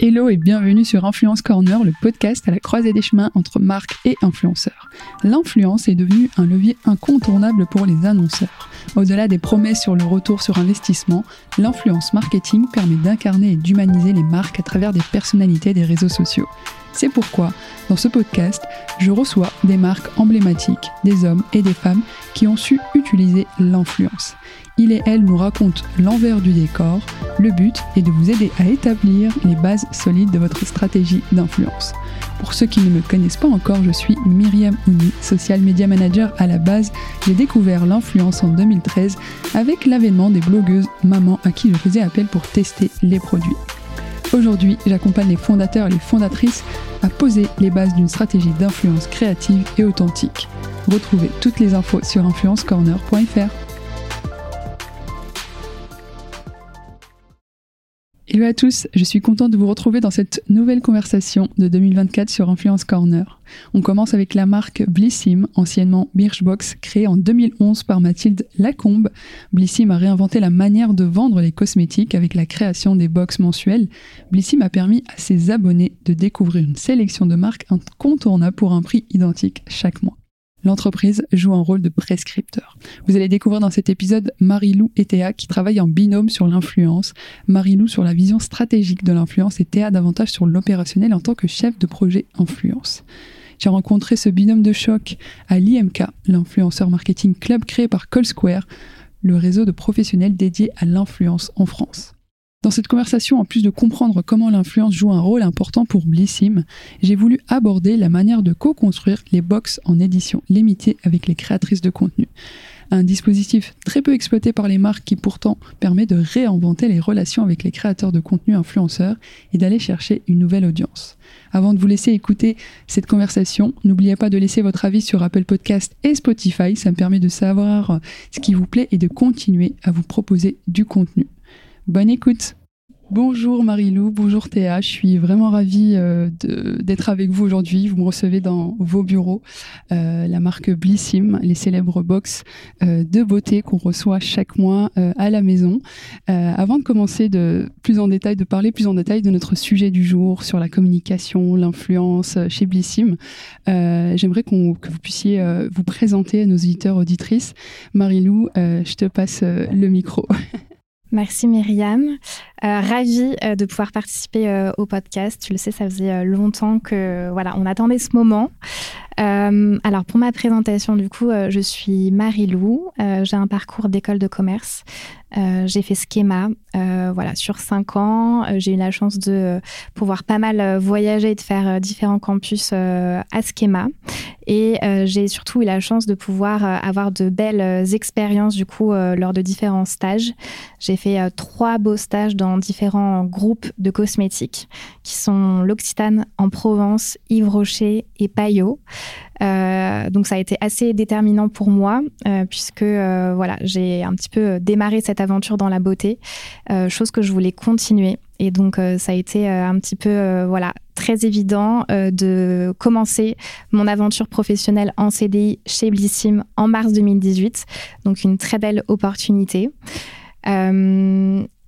Hello et bienvenue sur Influence Corner, le podcast à la croisée des chemins entre marques et influenceurs. L'influence est devenue un levier incontournable pour les annonceurs. Au-delà des promesses sur le retour sur investissement, l'influence marketing permet d'incarner et d'humaniser les marques à travers des personnalités des réseaux sociaux. C'est pourquoi, dans ce podcast, je reçois des marques emblématiques, des hommes et des femmes qui ont su utiliser l'influence il et elle nous racontent l'envers du décor. Le but est de vous aider à établir les bases solides de votre stratégie d'influence. Pour ceux qui ne me connaissent pas encore, je suis Myriam Ouni, social media manager à la base. J'ai découvert l'influence en 2013 avec l'avènement des blogueuses mamans à qui je faisais appel pour tester les produits. Aujourd'hui, j'accompagne les fondateurs et les fondatrices à poser les bases d'une stratégie d'influence créative et authentique. Retrouvez toutes les infos sur influencecorner.fr. Hello à tous, je suis contente de vous retrouver dans cette nouvelle conversation de 2024 sur Influence Corner. On commence avec la marque Blissim, anciennement Birchbox, créée en 2011 par Mathilde Lacombe. Blissim a réinventé la manière de vendre les cosmétiques avec la création des box mensuelles. Blissim a permis à ses abonnés de découvrir une sélection de marques incontournables pour un prix identique chaque mois l'entreprise joue un rôle de prescripteur. Vous allez découvrir dans cet épisode Marie-Lou et Théa qui travaillent en binôme sur l'influence, Marie-Lou sur la vision stratégique de l'influence et Théa davantage sur l'opérationnel en tant que chef de projet influence. J'ai rencontré ce binôme de choc à l'IMK, l'influenceur marketing club créé par Call Square, le réseau de professionnels dédié à l'influence en France. Dans cette conversation, en plus de comprendre comment l'influence joue un rôle important pour Blissim, j'ai voulu aborder la manière de co-construire les box en édition limitée avec les créatrices de contenu. Un dispositif très peu exploité par les marques qui pourtant permet de réinventer les relations avec les créateurs de contenu influenceurs et d'aller chercher une nouvelle audience. Avant de vous laisser écouter cette conversation, n'oubliez pas de laisser votre avis sur Apple Podcast et Spotify, ça me permet de savoir ce qui vous plaît et de continuer à vous proposer du contenu. Bonne écoute. Bonjour Marie-Lou, bonjour Théa, je suis vraiment ravie euh, d'être avec vous aujourd'hui. Vous me recevez dans vos bureaux, euh, la marque Blissim, les célèbres box euh, de beauté qu'on reçoit chaque mois à la maison. avant de commencer de plus en détail, de parler plus en détail de notre sujet du jour sur la communication, l'influence chez Blissim, j'aimerais que vous puissiez vous présenter à nos auditeurs auditrices. Marie-Lou, je te passe le micro. Merci Myriam. Euh, ravie euh, de pouvoir participer euh, au podcast. Tu le sais, ça faisait longtemps que voilà, on attendait ce moment. alors pour ma présentation, du coup, je suis Marie-Lou. J'ai un parcours d'école de commerce. j'ai fait Schema, voilà, sur cinq ans. j'ai eu la chance de pouvoir pas mal voyager et de faire différents campus à Schema. Et j'ai surtout eu la chance de pouvoir avoir de belles expériences du coup lors de différents stages. J'ai fait trois beaux stages dans différents groupes de cosmétiques qui sont l'Occitane en Provence, Yves Rocher et Payot. Euh, donc ça a été assez déterminant pour moi euh, puisque euh, voilà j'ai un petit peu démarré cette aventure dans la beauté, chose que je voulais continuer. Et donc ça a été un petit peu voilà très évident de commencer mon aventure professionnelle en CDI chez Blissim en mars 2018. Donc une très belle opportunité.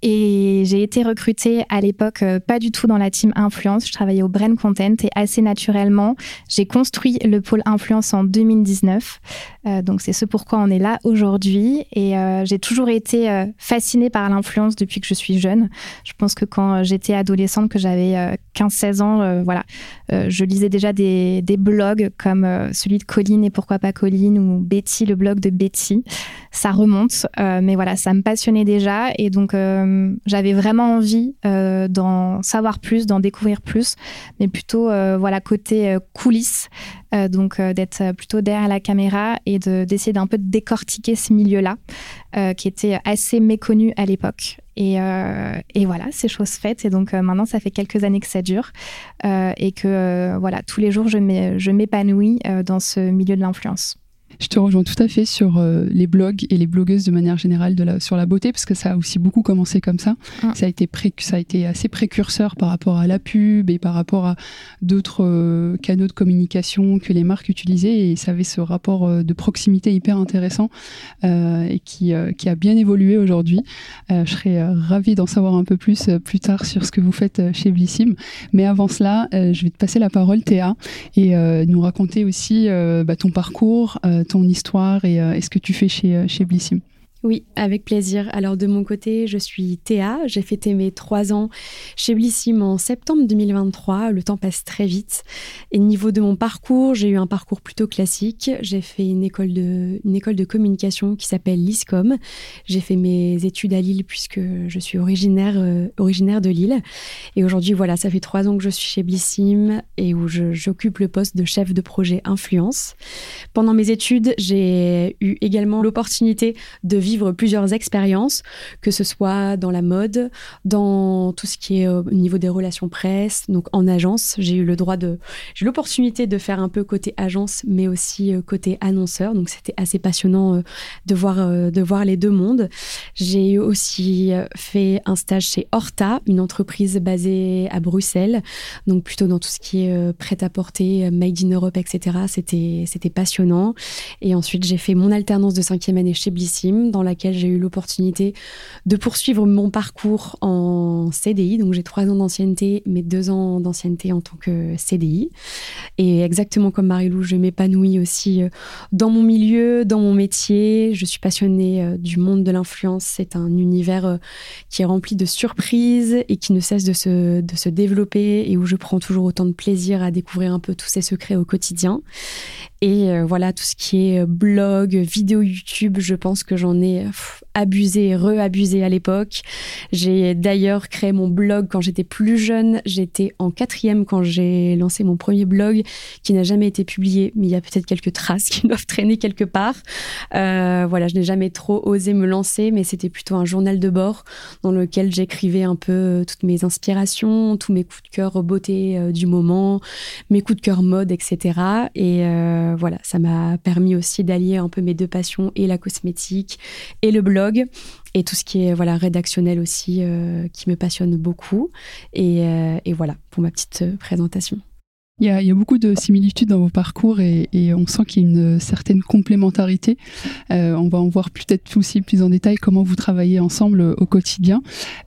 Et j'ai été recrutée à l'époque euh, pas du tout dans la team influence. Je travaillais au Brain Content et assez naturellement, j'ai construit le pôle influence en 2019. Euh, donc c'est ce pourquoi on est là aujourd'hui. Et euh, j'ai toujours été fascinée par l'influence depuis que je suis jeune. Je pense que quand j'étais adolescente, que j'avais 15-16 ans, voilà, je lisais déjà des, des blogs comme celui de Colline et pourquoi pas Colline ou Betty, le blog de Betty. Ça remonte, mais voilà, ça me passionnait déjà. Et donc j'avais vraiment envie d'en savoir plus, d'en découvrir plus, mais plutôt voilà côté coulisses. Euh, donc euh, d'être plutôt derrière la caméra et d'essayer d'un peu de décortiquer ce milieu-là, euh, qui était assez méconnu à l'époque. Et, et, voilà, c'est chose faite. Et donc maintenant, ça fait quelques années que ça dure et que voilà, tous les jours, je m'épanouis dans ce milieu de l'influence. Je te rejoins tout à fait sur euh, les blogs et les blogueuses de manière générale de la, sur la beauté, parce que ça a aussi beaucoup commencé comme ça. Ah. Ça, a été ça a été assez précurseur par rapport à la pub et par rapport à d'autres euh, canaux de communication que les marques utilisaient, et ça avait ce rapport euh, de proximité hyper intéressant et qui, qui a bien évolué aujourd'hui. je serais ravie d'en savoir un peu plus plus tard sur ce que vous faites chez Blissim. Mais avant cela, je vais te passer la parole, Théa, et nous raconter aussi bah, ton parcours, ton histoire et, euh, ce que tu fais chez, euh, chez Blissim. Oui, avec plaisir. Alors de mon côté, je suis Théa. J'ai fêté mes trois ans chez Blissim en septembre 2023. Le temps passe très vite. Et niveau de mon parcours, j'ai eu un parcours plutôt classique. J'ai fait une école de, communication qui s'appelle l'ISCOM. J'ai fait mes études à Lille puisque je suis originaire, euh, originaire de Lille. Et aujourd'hui, voilà, ça fait trois ans que je suis chez Blissim et où j'occupe le poste de chef de projet influence. Pendant mes études, j'ai eu également l'opportunité de vivre vivre plusieurs expériences, que ce soit dans la mode, dans tout ce qui est euh, au niveau des relations presse, donc en agence. J'ai eu le droit de, j'ai l'opportunité de faire un peu côté agence, mais aussi euh, côté annonceur. Donc c'était assez passionnant euh, de voir, de voir les deux mondes. J'ai aussi fait un stage chez Horta, une entreprise basée à Bruxelles, donc plutôt dans tout ce qui est prêt-à-porter, made in Europe, etc. C'était, c'était passionnant. Et ensuite, j'ai fait mon alternance de cinquième année chez Blissim, dans dans laquelle j'ai eu l'opportunité de poursuivre mon parcours en CDI. Donc j'ai trois ans d'ancienneté, mais deux ans d'ancienneté en tant que CDI. Et exactement comme Marie-Lou, je m'épanouis aussi euh, dans mon milieu, dans mon métier. Je suis passionnée euh, du monde de l'influence. C'est un univers euh, qui est rempli de surprises et qui ne cesse de se, de se développer et où je prends toujours autant de plaisir à découvrir un peu tous ces secrets au quotidien. Et voilà, tout ce qui est blog, vidéo YouTube, je pense que j'en ai abusé et re-abusé à l'époque. J'ai d'ailleurs créé mon blog quand j'étais plus jeune. J'étais en quatrième quand j'ai lancé mon premier blog qui n'a jamais été publié, mais il y a peut-être quelques traces qui doivent traîner quelque part. Euh, voilà, je n'ai jamais trop osé me lancer, mais c'était plutôt un journal de bord dans lequel j'écrivais un peu toutes mes inspirations, tous mes coups de cœur beauté euh, du moment, mes coups de cœur mode, etc. Et euh, voilà, ça m'a permis aussi d'allier un peu mes deux passions et la cosmétique et le blog et tout ce qui est voilà rédactionnel aussi euh, qui me passionne beaucoup et, euh, voilà pour ma petite euh, présentation. Il y, a, beaucoup de similitudes dans vos parcours et, on sent qu'il y a une certaine complémentarité. Euh, on va en voir peut-être aussi plus en détail comment vous travaillez ensemble au quotidien.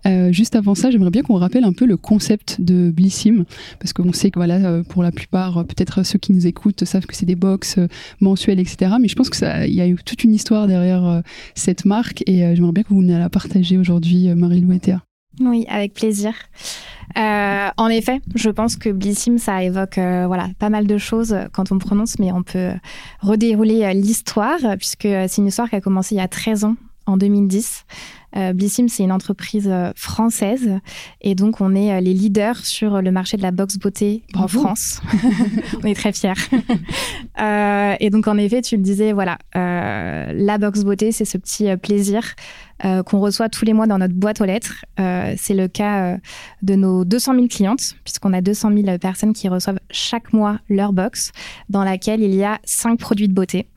Euh, juste avant ça, j'aimerais bien qu'on rappelle un peu le concept de Blissim, parce qu'on sait que voilà, euh, pour la plupart, peut-être ceux qui nous écoutent savent que c'est des box mensuelles, etc. Mais je pense que ça, il y a eu toute une histoire derrière cette marque et j'aimerais bien que vous nous la partagiez aujourd'hui, Marie-Lou et Théa. Oui, avec plaisir. Euh, en effet, je pense que Blissim, ça évoque euh, voilà, pas mal de choses quand on prononce, mais on peut redérouler euh, l'histoire, puisque c'est une histoire qui a commencé il y a 13 ans, en 2010. Blissim, c'est une entreprise française et donc on est les leaders sur le marché de la box beauté en France. on est très fiers. et donc en effet, tu le disais, voilà, la box beauté, c'est ce petit plaisir euh, qu'on reçoit tous les mois dans notre boîte aux lettres. Euh, c'est le cas euh, de nos 200 000 clientes, puisqu'on a 200 000 personnes qui reçoivent chaque mois leur box, dans laquelle il y a cinq produits de beauté.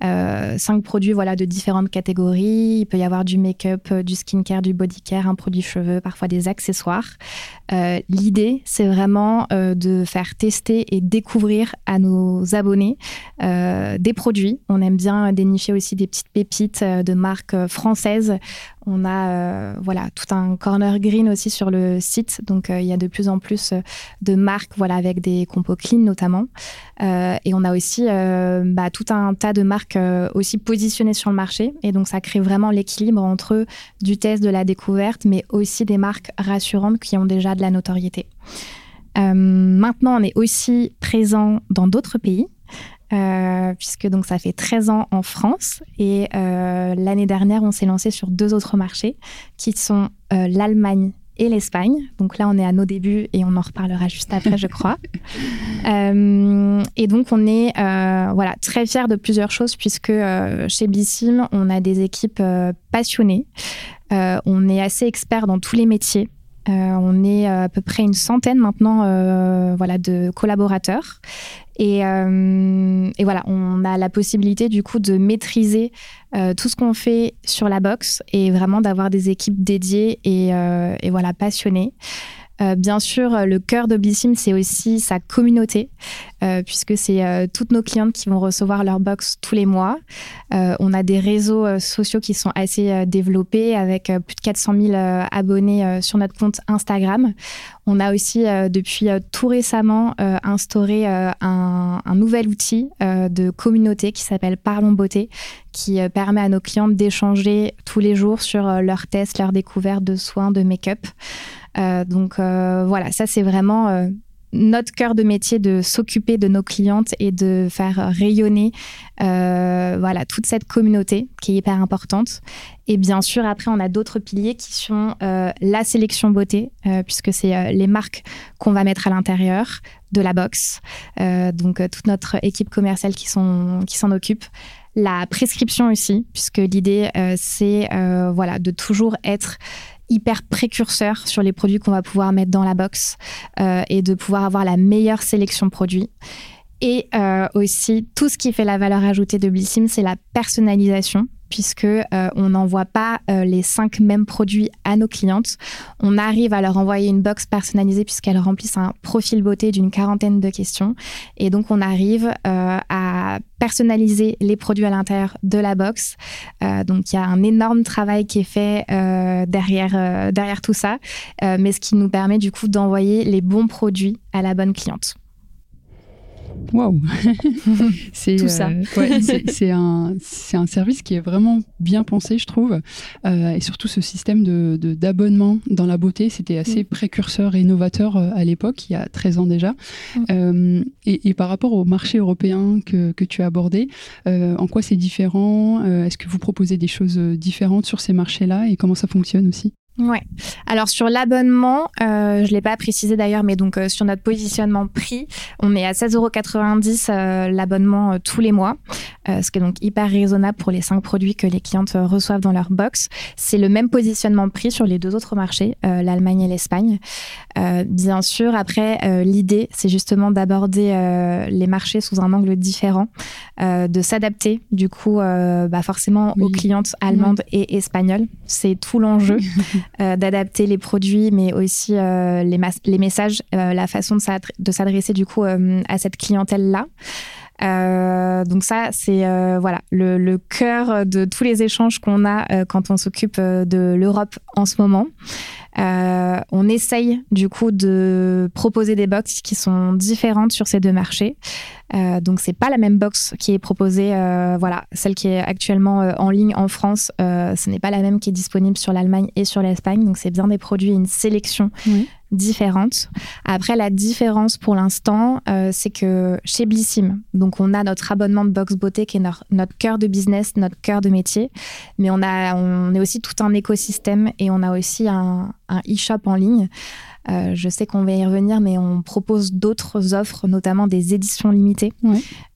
cinq produits voilà, de différentes catégories. Il peut y avoir du make-up, du skincare, du body care, un produit cheveux, parfois des accessoires. L'idée, c'est vraiment de faire tester et découvrir à nos abonnés des produits. On aime bien dénicher aussi des petites pépites de marques françaises on a euh, voilà tout un corner green aussi sur le site, donc euh, il y a de plus en plus euh, de marques voilà avec des compos clean notamment, et on a aussi bah, tout un tas de marques aussi positionnées sur le marché, et donc ça crée vraiment l'équilibre entre du test, de la découverte, mais aussi des marques rassurantes qui ont déjà de la notoriété. maintenant, on est aussi présent dans d'autres pays. Euh, puisque donc ça fait 13 ans en France et euh, l'année dernière on s'est lancé sur deux autres marchés qui sont euh, l'Allemagne et l'Espagne. Donc là on est à nos débuts et on en reparlera juste après je crois. et donc on est voilà très fiers de plusieurs choses puisque chez Blissim on a des équipes passionnées, on est assez experts dans tous les métiers on est à peu près une centaine maintenant voilà, de collaborateurs. Et, et, voilà, on a la possibilité du coup de maîtriser tout ce qu'on fait sur la box et vraiment d'avoir des équipes dédiées et, et voilà, passionnées. Euh, bien sûr, euh, le cœur d'Oblissim, c'est aussi sa communauté, euh, puisque c'est toutes nos clientes qui vont recevoir leur box tous les mois. on a des réseaux sociaux qui sont assez développés, avec plus de 400 000 abonnés sur notre compte Instagram. On a aussi, depuis tout récemment, instauré un, un, nouvel outil de communauté qui s'appelle Parlons Beauté, qui permet à nos clientes d'échanger tous les jours sur leurs tests, leurs découvertes de soins, de make-up. Euh, donc euh, voilà, ça c'est vraiment euh, notre cœur de métier de s'occuper de nos clientes et de faire rayonner voilà toute cette communauté qui est hyper importante. Et bien sûr, après, on a d'autres piliers qui sont la sélection beauté, puisque c'est les marques qu'on va mettre à l'intérieur de la box. donc toute notre équipe commerciale qui s'en occupe. La prescription aussi, puisque l'idée c'est voilà de toujours être hyper précurseur sur les produits qu'on va pouvoir mettre dans la box euh, et de pouvoir avoir la meilleure sélection de produits. Et euh, aussi, tout ce qui fait la valeur ajoutée de Blissim, c'est la personnalisation puisque euh, on n'envoie pas euh, les cinq mêmes produits à nos clientes. On arrive à leur envoyer une box personnalisée puisqu'elles remplissent un profil beauté d'une quarantaine de questions. Et donc on arrive euh, à personnaliser les produits à l'intérieur de la box. donc il y a un énorme travail qui est fait derrière, derrière tout ça, mais ce qui nous permet du coup d'envoyer les bons produits à la bonne cliente. Waouh C'est tout ça. Euh, c'est un, un service qui est vraiment bien pensé, je trouve. Euh, et surtout ce système d'abonnement de, d'abonnement dans la beauté, c'était assez mm. précurseur et innovateur euh, à l'époque, il y a 13 ans déjà. Mm. et, par rapport au marché européen que, que tu as abordé, en quoi c'est différent? Est-ce que vous proposez des choses différentes sur ces marchés-là et comment ça fonctionne aussi? Ouais. Alors sur l'abonnement, euh, je l'ai pas précisé d'ailleurs, mais donc euh, sur notre positionnement prix, on est à 16,90€ euh, l'abonnement euh, tous les mois, ce qui est donc hyper raisonnable pour les cinq produits que les clientes reçoivent dans leur box. C'est le même positionnement prix sur les deux autres marchés, l'Allemagne et l'Espagne. bien sûr, après l'idée, c'est justement d'aborder les marchés sous un angle différent, de s'adapter du coup, bah, forcément aux clientes allemandes et espagnoles. C'est tout l'enjeu. Euh, d'adapter les produits, mais aussi euh, les, messages, euh, la façon de s'adresser du coup à cette clientèle-là. donc ça, c'est voilà le, cœur de tous les échanges qu'on a quand on s'occupe de l'Europe en ce moment. Euh, on essaye du coup de proposer des box qui sont différentes sur ces deux marchés. Euh, donc c'est pas la même box qui est proposée, euh, voilà, celle qui est actuellement euh, en ligne en France, ce n'est pas la même qui est disponible sur l'Allemagne et sur l'Espagne. Donc c'est bien des produits, une sélection différente. Après, la différence pour l'instant, c'est que chez Blissim, donc on a notre abonnement de box beauté qui est notre, notre cœur de business, notre cœur de métier, mais on a, on est aussi tout un écosystème et on a aussi un, un e-shop en ligne. Euh, je sais qu'on va y revenir, mais on propose d'autres offres, notamment des éditions limitées.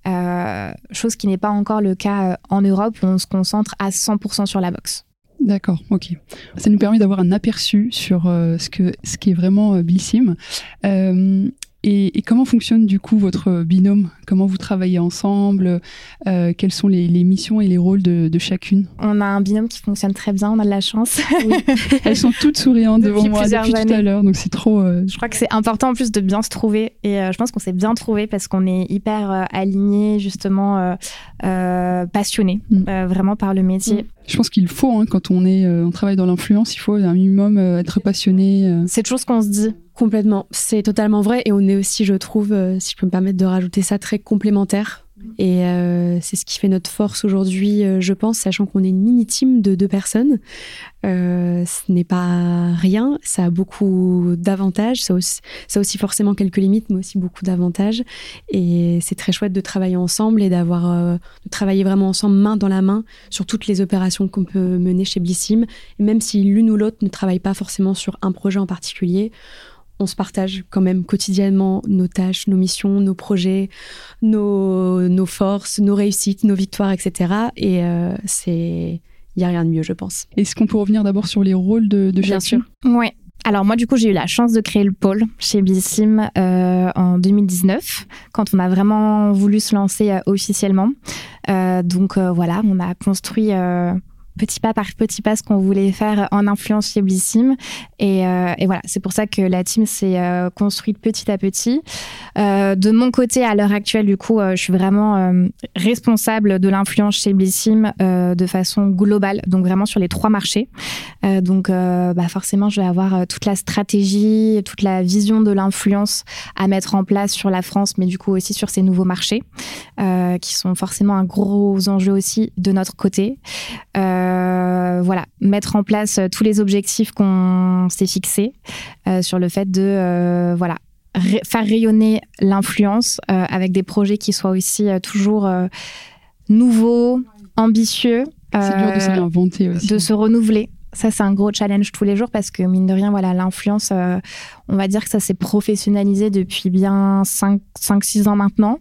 Euh, chose qui n'est pas encore le cas euh, en Europe où on se concentre à 100% sur la box. D'accord, ok. Ça nous permet d'avoir un aperçu sur ce, que, ce qui est vraiment euh. Et, comment fonctionne du coup votre binôme? Comment vous travaillez ensemble? Euh, Quelles sont les, missions et les rôles de, chacune? On a un binôme qui fonctionne très bien, on a de la chance. Elles sont toutes souriantes devant moi depuis tout à l'heure, donc c'est trop. Euh, je crois que c'est important en plus de bien se trouver, et euh, je pense qu'on s'est bien trouvé parce qu'on est hyper alignés, justement passionnés, mm. vraiment par le métier. Mm. Je pense qu'il faut, hein, quand on est, on travaille dans l'influence, il faut un minimum être passionné. C'est toujours ce qu'on se dit. Complètement, c'est totalement vrai et on est aussi, je trouve, euh, si je peux me permettre de rajouter ça, très complémentaires. Et euh, c'est ce qui fait notre force aujourd'hui, euh, je pense, sachant qu'on est une mini-team de deux personnes. Euh, ce n'est pas rien, ça a beaucoup d'avantages, ça, a aussi forcément quelques limites, mais aussi beaucoup d'avantages. Et c'est très chouette de travailler ensemble et d'avoir de travailler vraiment ensemble, main dans la main, sur toutes les opérations qu'on peut mener chez Blissim. Et même si l'une ou l'autre ne travaille pas forcément sur un projet en particulier, on se partage quand même quotidiennement nos tâches, nos missions, nos projets, nos, forces, nos réussites, nos victoires, etc. Et euh, c'est, il y a rien de mieux, je pense. Est-ce qu'on peut revenir d'abord sur les rôles de, de Bien sûr. Oui. alors moi du coup j'ai eu la chance de créer le pôle chez Bissim euh, en 2019 quand on a vraiment voulu se lancer euh, officiellement. Euh, donc voilà, on a construit petit pas par petit pas ce qu'on voulait faire en influence chez Blissim. Et, euh, et voilà, c'est pour ça que la team s'est euh, construite petit à petit. Euh, de mon côté, à l'heure actuelle, du coup, je suis vraiment responsable de l'influence chez Blissim de façon globale, donc vraiment sur les trois marchés. donc bah forcément, je vais avoir toute la stratégie, toute la vision de l'influence à mettre en place sur la France, mais du coup aussi sur ces nouveaux marchés, qui sont forcément un gros enjeu aussi de notre côté. Voilà, mettre en place euh, tous les objectifs qu'on s'est fixés euh, sur le fait de voilà faire rayonner l'influence avec des projets qui soient aussi toujours nouveaux, ambitieux. C'est dur de se réinventer aussi. De se renouveler. Ça, c'est un gros challenge tous les jours parce que, mine de rien, voilà, l'influence, euh, on va dire que ça s'est professionnalisé depuis bien 5-6 ans maintenant.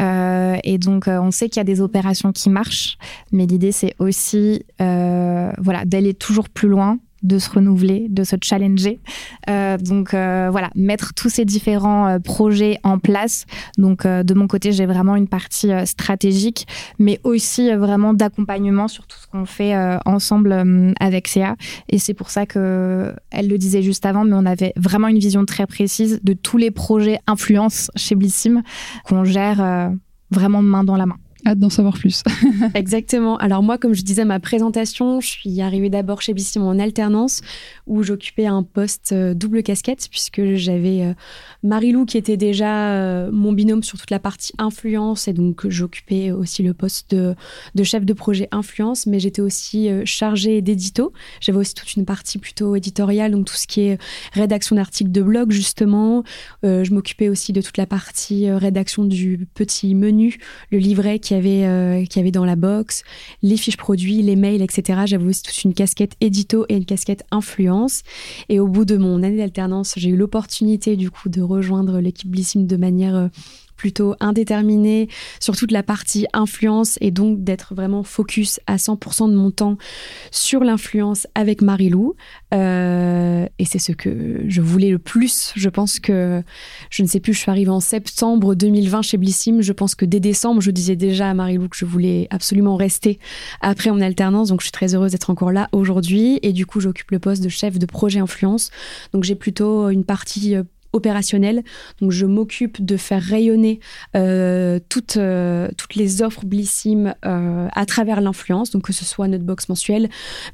Euh, et donc, euh, on sait qu'il y a des opérations qui marchent, mais l'idée, c'est aussi voilà, d'aller toujours plus loin de se renouveler, de se challenger. Euh, donc euh, voilà, mettre tous ces différents euh, projets en place. Donc de mon côté, j'ai vraiment une partie stratégique, mais aussi vraiment d'accompagnement sur tout ce qu'on fait ensemble avec CA. Et c'est pour ça que elle le disait juste avant, mais on avait vraiment une vision très précise de tous les projets influence chez Blissim qu'on gère vraiment main dans la main. Hâte d'en savoir plus. Exactement. Alors moi, comme je disais ma présentation, je suis arrivée d'abord chez Bissim en alternance, où j'occupais un poste euh, double casquette, puisque j'avais euh, Marilou qui était déjà euh, mon binôme sur toute la partie influence, et donc j'occupais aussi le poste de, de, chef de projet influence, mais j'étais aussi chargée d'édito. J'avais aussi toute une partie plutôt éditoriale, donc tout ce qui est rédaction d'articles de blog, justement. je m'occupais aussi de toute la partie rédaction du petit menu, le livret qui qu'il euh, y avait dans la box, les fiches produits, les mails, etc. J'avais aussi toute une casquette édito et une casquette influence. Et au bout de mon année d'alternance, j'ai eu l'opportunité du coup de rejoindre l'équipe Blissim de manière euh, plutôt indéterminé sur toute la partie influence et donc d'être vraiment focus à 100% de mon temps sur l'influence avec Marilou. Euh, et c'est ce que je voulais le plus. Je pense que, je ne sais plus, je suis arrivée en septembre 2020 chez Blissim. Je pense que dès décembre, je disais déjà à Marilou que je voulais absolument rester après mon alternance. Donc je suis très heureuse d'être encore là aujourd'hui. Et du coup, j'occupe le poste de chef de projet influence. Donc j'ai plutôt une partie euh, opérationnel. Donc je m'occupe de faire rayonner euh, toutes, euh, toutes les offres Blissim euh, à travers l'influence, donc que ce soit notre box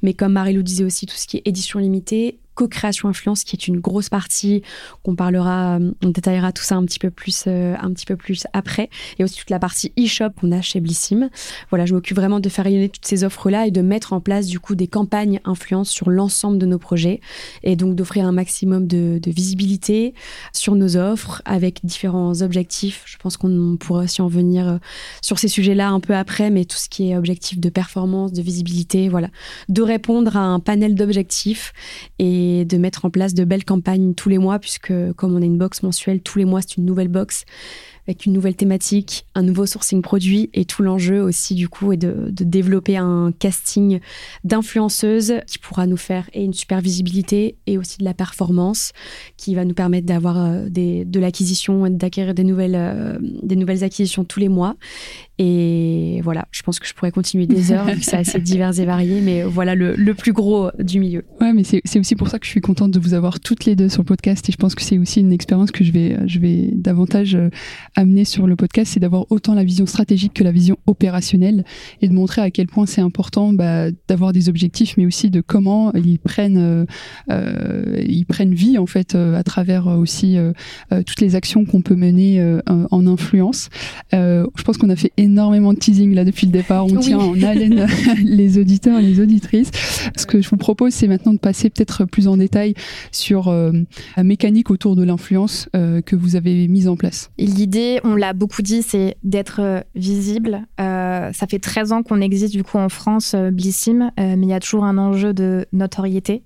mais comme Marie-Lou disait aussi, tout ce qui est édition limitée, co-création influence qui est une grosse partie qu'on parlera, euh, on détaillera tout ça un petit peu plus, euh, un petit peu plus après. Et aussi toute la partie e-shop qu'on a chez Blissim. Voilà, je m'occupe vraiment de faire rayonner toutes ces offres-là et de mettre en place du coup des campagnes influence sur l'ensemble de nos projets et donc d'offrir un maximum de, visibilité sur nos offres avec différents objectifs. Je pense qu'on pourra aussi en venir euh, sur ces sujets-là un peu après, mais tout ce qui est objectif de performance, de visibilité, voilà, de répondre à un panel d'objectifs et de mettre en place de belles campagnes tous les mois, puisque comme on a une box mensuelle, tous les mois c'est une nouvelle box avec une nouvelle thématique, un nouveau sourcing produit et tout l'enjeu aussi du coup est de, développer un casting d'influenceuses qui pourra nous faire et une super visibilité et aussi de la performance qui va nous permettre d'avoir euh, de l'acquisition et d'acquérir des euh, des nouvelles acquisitions tous les mois. Et voilà, je pense que je pourrais continuer des heures, c'est assez divers et varié, mais voilà le, le plus gros du milieu. Ouais, mais c'est aussi pour ça que je suis contente de vous avoir toutes les deux sur le podcast et je pense que c'est aussi une expérience que je vais, je vais davantage euh, amener sur le podcast, c'est d'avoir autant la vision stratégique que la vision opérationnelle et de montrer à quel point c'est important bah, d'avoir des objectifs, mais aussi de comment ils prennent, euh, euh ils prennent vie en fait euh, à travers euh, aussi toutes les actions qu'on peut mener en influence. je pense qu'on a fait énormément de teasing là depuis le départ. On tient en haleine les auditeurs et les auditrices. Ce que je vous propose, c'est maintenant de passer peut-être plus en détail sur la mécanique autour de l'influence que vous avez mise en place. L'idée on l'a beaucoup dit, c'est d'être visible. ça fait 13 ans qu'on existe du coup en France, Blissim, mais il y a toujours un enjeu de notoriété.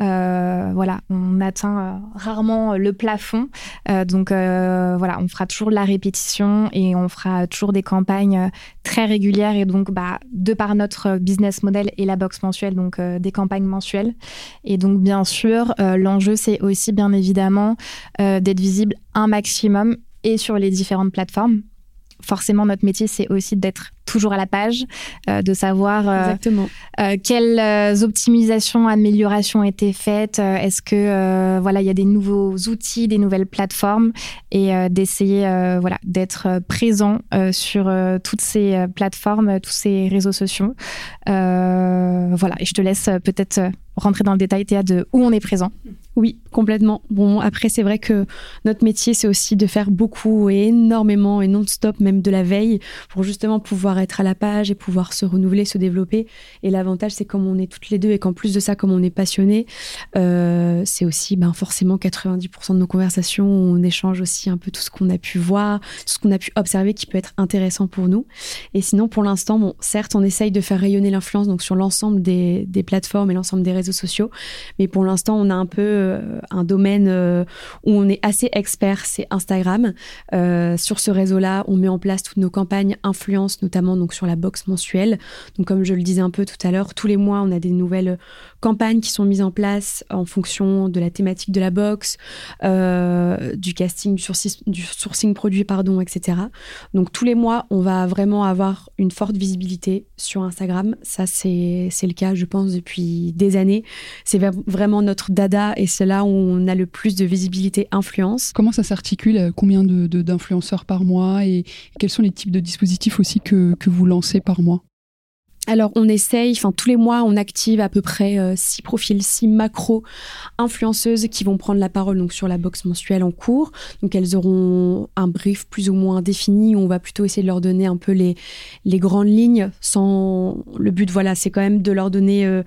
Euh, voilà, on atteint euh, rarement le plafond. Euh, donc voilà, on fera toujours de la répétition et on fera toujours des campagnes très régulières. Et donc, bah, de par notre business model et la box mensuelle, donc des campagnes mensuelles. Et donc, bien sûr, l'enjeu, c'est aussi bien évidemment d'être visible un maximum et sur les différentes plateformes forcément, notre métier, c'est aussi d'être toujours à la page, euh, de savoir euh, euh, quelles optimisations, améliorations ont été faites. Est-ce que voilà, il y a des nouveaux outils, des nouvelles plateformes, et d'essayer voilà d'être présent sur toutes ces plateformes, tous ces réseaux sociaux. voilà, et je te laisse peut-être rentrer dans le détail, Théa, de où on est présent. Oui, complètement. Bon, après, c'est vrai que notre métier, c'est aussi de faire beaucoup et énormément et non-stop, même de la veille, pour justement être à la page et pouvoir se renouveler, se développer. Et l'avantage, c'est comme on est toutes les deux et qu'en plus de ça, comme on est passionné, euh, c'est aussi ben, forcément 90% de nos conversations, on échange aussi un peu tout ce qu'on a pu voir, tout ce qu'on a pu observer qui peut être intéressant pour nous. Et sinon, pour l'instant, bon, certes, on essaye de faire rayonner l'influence donc sur l'ensemble des, des plateformes et l'ensemble des réseaux sociaux, mais pour l'instant, on a un peu euh, un domaine euh, où on est assez expert, c'est Instagram. Sur ce réseau-là, on met en place toutes nos campagnes influence, notamment donc sur la box mensuelle. Donc comme je le disais un peu tout à l'heure, tous les mois, on a des nouvelles campagnes qui sont mises en place en fonction de la thématique de la box, du casting, du sourcing, du sourcing produit, pardon, etc. Donc tous les mois, on va vraiment avoir une forte visibilité sur Instagram. Ça, c'est le cas, je pense, depuis des années. C'est vraiment notre dada et c'est là où on a le plus de visibilité influence. Comment ça s'articule? Combien d'influenceurs de, par mois? Et quels sont les types de dispositifs aussi que, que vous lancez par mois? Alors on essaye, enfin tous les mois on active à peu près euh, six profils, six macro influenceuses qui vont prendre la parole donc sur la box mensuelle en cours. Donc elles auront un brief plus ou moins défini. on va plutôt essayer de leur donner un peu les les grandes lignes. Sans le but voilà c'est quand même de leur donner euh,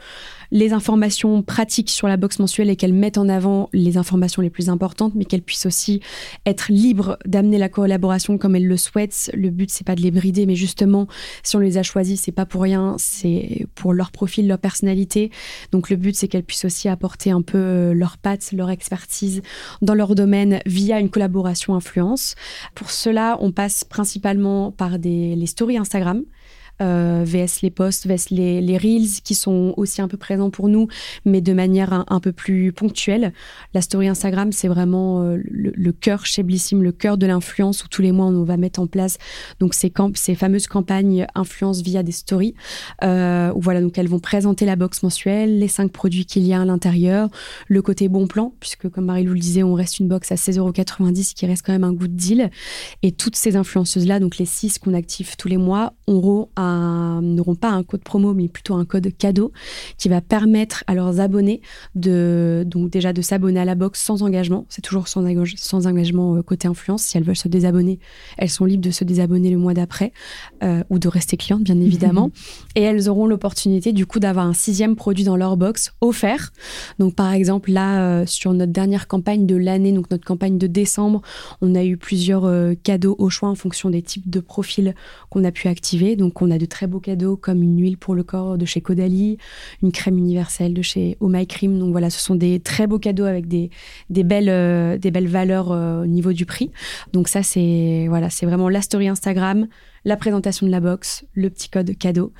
les informations pratiques sur la box mensuelle et qu'elles mettent en avant les informations les plus importantes, mais qu'elles puissent aussi être libres d'amener la collaboration comme elles le souhaitent. Le but, c'est pas de les brider, mais justement, si on les a choisis, c'est pas pour rien, c'est pour leur profil, leur personnalité. Donc le but, c'est qu'elles puissent aussi apporter un peu euh, leur patte, leur expertise dans leur domaine via une collaboration influence. Pour cela, on passe principalement par les stories Instagram. Euh, VS les posts, VS les, reels qui sont aussi un peu présents pour nous, mais de manière un, peu plus ponctuelle. La story Instagram, c'est vraiment euh, le, cœur chez Blissim, le cœur de l'influence où tous les mois on va mettre en place donc ces, fameuses campagnes influence via des stories. Euh, où voilà, donc elles vont présenter la box mensuelle, les cinq produits qu'il y a à l'intérieur, le côté bon plan, puisque comme Marie-Lou le disait, on reste une box à 16,90€ qui reste quand même un goût de deal. Et toutes ces influenceuses-là, donc les six qu'on active tous les mois, auront un n'auront pas un code promo, mais plutôt un code cadeau qui va permettre à leurs abonnés de, donc déjà de s'abonner à la box sans engagement. C'est toujours sans, sans engagement euh, côté influence. Si elles veulent se désabonner, elles sont libres de se désabonner le mois d'après euh, ou de rester clientes, bien évidemment. Et elles auront l'opportunité du coup d'avoir un sixième produit dans leur box offert. Donc par exemple là, euh, sur notre dernière campagne de l'année, donc notre campagne de décembre, on a eu plusieurs cadeaux au choix en fonction des types de profils qu'on a pu activer. Donc on a de très beaux cadeaux comme une huile pour le corps de chez Caudalie, une crème universelle de chez Oh My Cream. Donc voilà, ce sont des très beaux cadeaux avec des, des, belles, euh, des belles valeurs euh, au niveau du prix. Donc ça, c'est voilà, c'est vraiment la story Instagram, la présentation de la box, le petit code cadeau.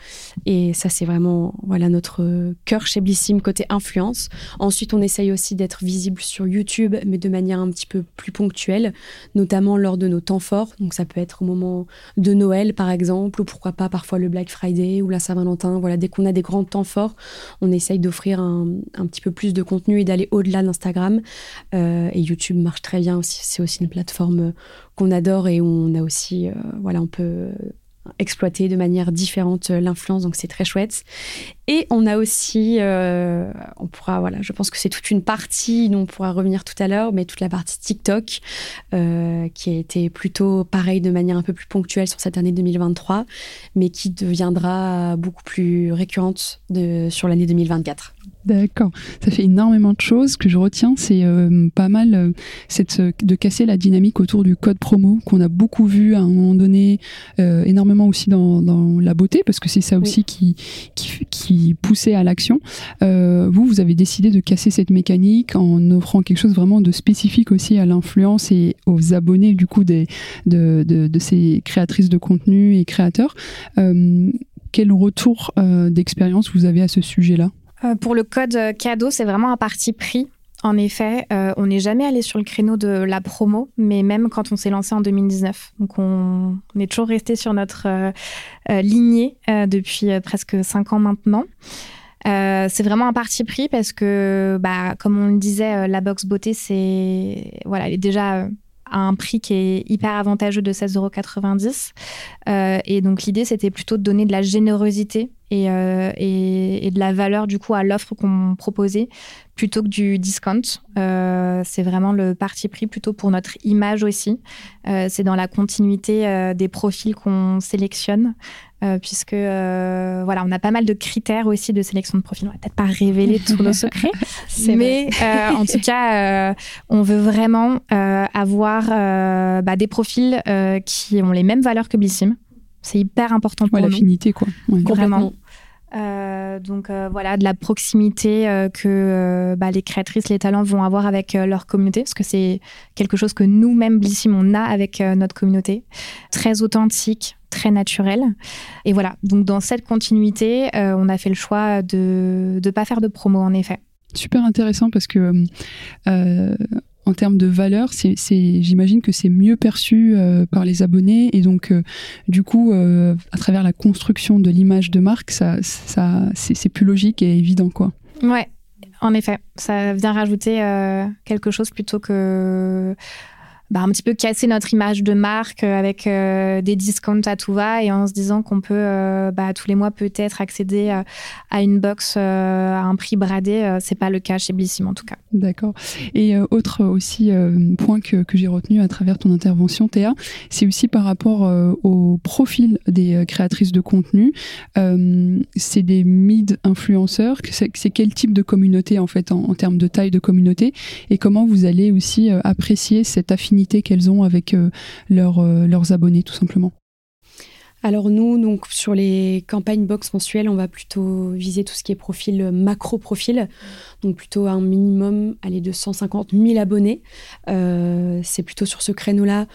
Et ça, c'est vraiment voilà notre cœur chez Blissim côté influence. Ensuite, on essaye aussi d'être visible sur YouTube, mais de manière un petit peu plus ponctuelle, notamment lors de nos temps forts. Donc, ça peut être au moment de Noël, par exemple, ou pourquoi pas parfois le Black Friday ou la Saint-Valentin. Voilà, dès qu'on a des grands temps forts, on essaye d'offrir un, petit peu plus de contenu et d'aller au-delà d'Instagram. Euh, et YouTube marche très bien aussi. C'est aussi une plateforme adore et on a aussi, euh, voilà, on peut exploiter de manière différente euh, l'influence, donc c'est très chouette. Et on a aussi, euh, on pourra, voilà, je pense que c'est toute une partie dont on pourra revenir tout à l'heure, mais toute la partie TikTok euh, qui a été plutôt pareil de manière un peu plus ponctuelle sur cette année 2023, mais qui deviendra beaucoup plus récurrente de, sur l'année 2024. D'accord. Ça fait énormément de choses. Ce que je retiens, c'est euh, pas mal euh, cette, euh, de casser la dynamique autour du code promo qu'on a beaucoup vu à un moment donné, énormément aussi dans, dans, la beauté, parce que c'est ça aussi qui, qui, qui, poussait à l'action. vous, vous avez décidé de casser cette mécanique en offrant quelque chose vraiment de spécifique aussi à l'influence et aux abonnés du coup de, de, ces créatrices de contenu et créateurs. quel retour d'expérience vous avez à ce sujet-là? Euh, pour le code euh, cadeau, c'est vraiment un parti pris. En effet, euh, on n'est jamais allé sur le créneau de la promo, mais même quand on s'est lancé en 2019. Donc on, est toujours resté sur notre lignée depuis presque cinq ans maintenant. c'est vraiment un parti pris parce que, bah, comme on le disait, la box beauté, c'est voilà, elle est déjà à un prix qui est hyper avantageux de 16,90 euros. et donc l'idée, c'était plutôt de donner de la générosité euh, et, et, de la valeur du coup à l'offre qu'on proposait plutôt que du discount. Euh, c'est vraiment le parti pris plutôt pour notre image aussi. Euh, c'est dans la continuité des profils qu'on sélectionne. puisque voilà, on a pas mal de critères aussi de sélection de profils. On va peut-être pas révéler tous nos secrets, mais en tout cas, on veut vraiment avoir bah, des profils qui ont les mêmes valeurs que Blissim. C'est hyper important pour ouais, l'affinité, quoi. Complètement. Euh, donc euh, voilà, de la proximité euh, que bah, les créatrices, les talents vont avoir avec leur communauté, parce que c'est quelque chose que nous-mêmes, Blissim, on a avec notre communauté. Très authentique, très naturel. Et voilà, donc dans cette continuité, on a fait le choix de ne pas faire de promo, en effet. Super intéressant parce que en termes de valeur, c'est, j'imagine que c'est mieux perçu euh, par les abonnés et donc euh, du coup, euh, à travers la construction de l'image de marque, ça, ça, c'est, plus logique et évident quoi. Ouais, en effet, ça vient rajouter quelque chose plutôt que bah, un petit peu casser notre image de marque euh, avec euh, des discounts à tout va et en se disant qu'on peut euh, bah, tous les mois peut-être accéder à une box à un prix bradé. c'est pas le cas chez Blissim en tout cas. D'accord. Et autre aussi point que, que j'ai retenu à travers ton intervention, Théa, c'est aussi par rapport au profil des créatrices de contenu. c'est des mid-influenceurs. C'est quel type de communauté en fait en, en termes de taille de communauté? Et comment vous allez aussi apprécier cette affinité qu'elles ont avec euh, euh, leurs abonnés, tout simplement. Alors nous, donc sur les campagnes box mensuelles, on va plutôt viser tout ce qui est profil macro profil, donc plutôt un minimum aller de 150 000 abonnés. Euh, c'est plutôt sur ce créneau-là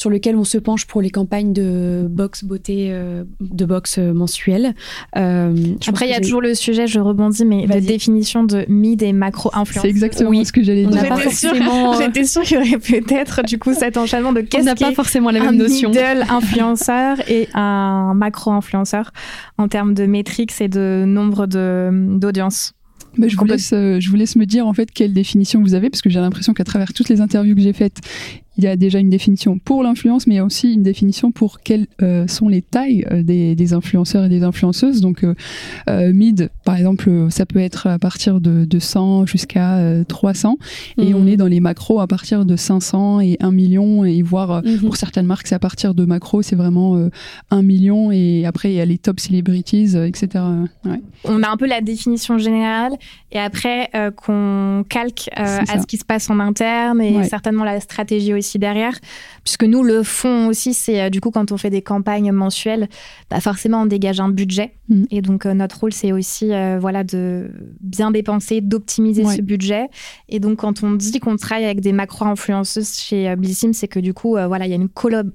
sur lequel on se penche pour les campagnes de box beauté, euh, de box euh, mensuelle. Euh, Après, il y a toujours le sujet, je rebondis, mais la définition de mid et macro influence. C'est exactement ce que j'allais dire. J'étais sûre qu'il y aurait peut-être du coup cet enchaînement de qu'est-ce n'a pas forcément la même notion. Un middle influenceur et un macro influenceur en termes de métriques et de nombre d'audience. Bah, je, vous laisse, je vous laisse me dire en fait quelle définition vous avez parce que j'ai l'impression qu'à travers toutes les interviews que j'ai faites il y a déjà une définition pour l'influence, mais il y a aussi une définition pour quelles euh, sont les tailles euh, des, influenceurs et des influenceuses. Donc, euh, mid, par exemple, ça peut être à partir de, 100 jusqu'à 300, et on mhm. est dans les macros à partir de 500 et 1 million, et voire mhm. pour certaines marques, c'est à partir de macros, c'est vraiment 1 million, et après il y a les top celebrities, etc. On a un peu la définition générale, et après qu'on calque à ce qui se passe en interne, et certainement la stratégie aussi derrière. Puisque nous, le fond aussi, c'est euh, du coup, quand on fait des campagnes mensuelles, bah forcément, on dégage un budget. Mm. Et donc, euh, notre rôle, c'est aussi euh, voilà, de bien dépenser, d'optimiser ce budget. Et donc, quand on dit qu'on travaille avec des macro-influenceuses chez Blissim, c'est que du coup, voilà, il y a une,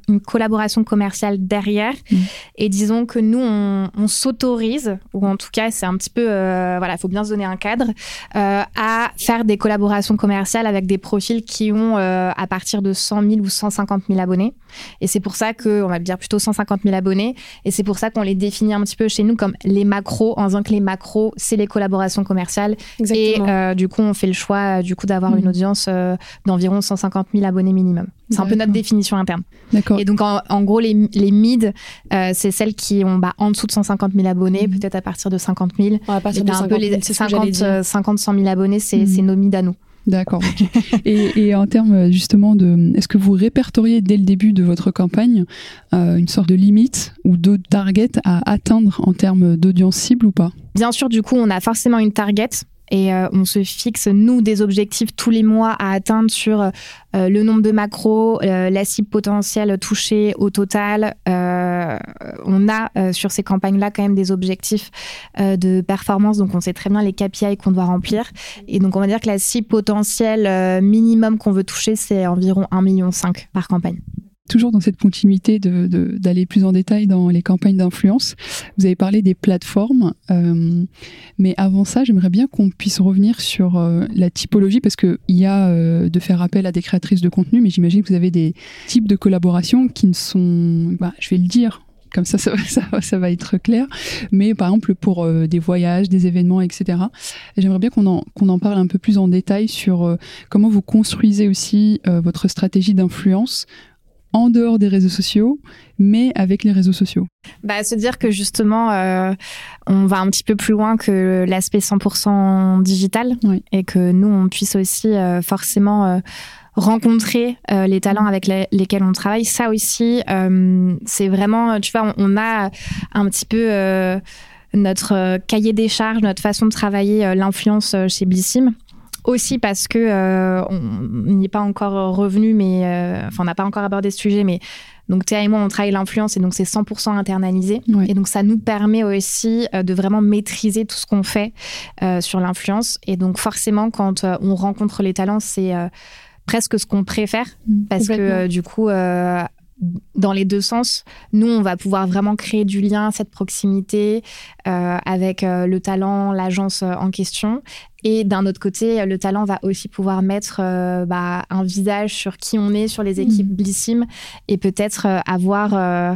une, collaboration commerciale derrière. Mm. Et disons que nous, on, s'autorise, ou en tout cas, c'est un petit peu, voilà, il faut bien se donner un cadre, à faire des collaborations commerciales avec des profils qui ont à partir de 100 000 ou 150 000 abonnés. Et c'est pour ça que, on va dire plutôt 150 000 abonnés. Et c'est pour ça qu'on les définit un petit peu chez nous comme les macros, en disant que les macros, c'est les collaborations commerciales. Et euh, du coup, on fait le choix du coup d'avoir une mmh. audience euh, d'environ 150 000 abonnés minimum. C'est un peu notre définition interne. D'accord. Et donc, en, gros, les, les mid, euh, c'est celles qui ont bah, en dessous de 150 000 abonnés, mmh. peut-être à partir de 50 000. à partir de 50 000, 50, 50, 100 000 abonnés, c'est mmh. nos mid à nous. D'accord. et, en termes justement de, est-ce que vous répertoriez dès le début de votre campagne euh, une sorte de limite ou de target à atteindre en termes d'audience cible ou pas? Bien sûr, du coup, on a forcément une target et euh, on se fixe, nous, des objectifs tous les mois à atteindre sur euh, le nombre de macros, euh, la cible potentielle touchée au total. on a sur ces campagnes-là quand même des objectifs de performance, donc on sait très bien les KPI qu'on doit remplir. Et donc on va dire que la cible potentielle minimum qu'on veut toucher, c'est environ 1,5 million par campagne toujours dans cette continuité d'aller de, plus en détail dans les campagnes d'influence, vous avez parlé des plateformes, euh, mais avant ça, j'aimerais bien qu'on puisse revenir sur euh, la typologie, parce qu'il y a euh, de faire appel à des créatrices de contenu, mais j'imagine que vous avez des types de collaborations qui ne sont, bah, je vais le dire, comme ça ça, ça, va être clair, mais par exemple pour des voyages, des événements, etc. J'aimerais bien qu'on en, qu'on en parle un peu plus en détail sur comment vous construisez aussi votre stratégie d'influence en dehors des réseaux sociaux, mais avec les réseaux sociaux. Bah, Se dire que justement, euh, on va un petit peu plus loin que l'aspect 100% digital et que nous, on puisse aussi euh, forcément euh, rencontrer les talents avec lesquels on travaille. Ça aussi, c'est vraiment, tu vois, on, a un petit peu notre cahier des charges, notre façon de travailler l'influence chez Blissim aussi parce que euh, on n'y est pas encore revenu, mais euh, enfin on n'a pas encore abordé ce sujet, mais donc Théa et moi on travaille l'influence et donc c'est 100% internalisé. Et donc ça nous permet aussi euh, de vraiment maîtriser tout ce qu'on fait sur l'influence. Et donc forcément quand on rencontre les talents c'est presque ce qu'on préfère. Mmh, parce que du coup dans les deux sens. Nous, on va pouvoir vraiment créer du lien, cette proximité avec le talent, l'agence en question. Et d'un autre côté, le talent va aussi pouvoir mettre euh, bah, un visage sur qui on est, sur les équipes mmh. Blissim, et peut-être euh, avoir euh,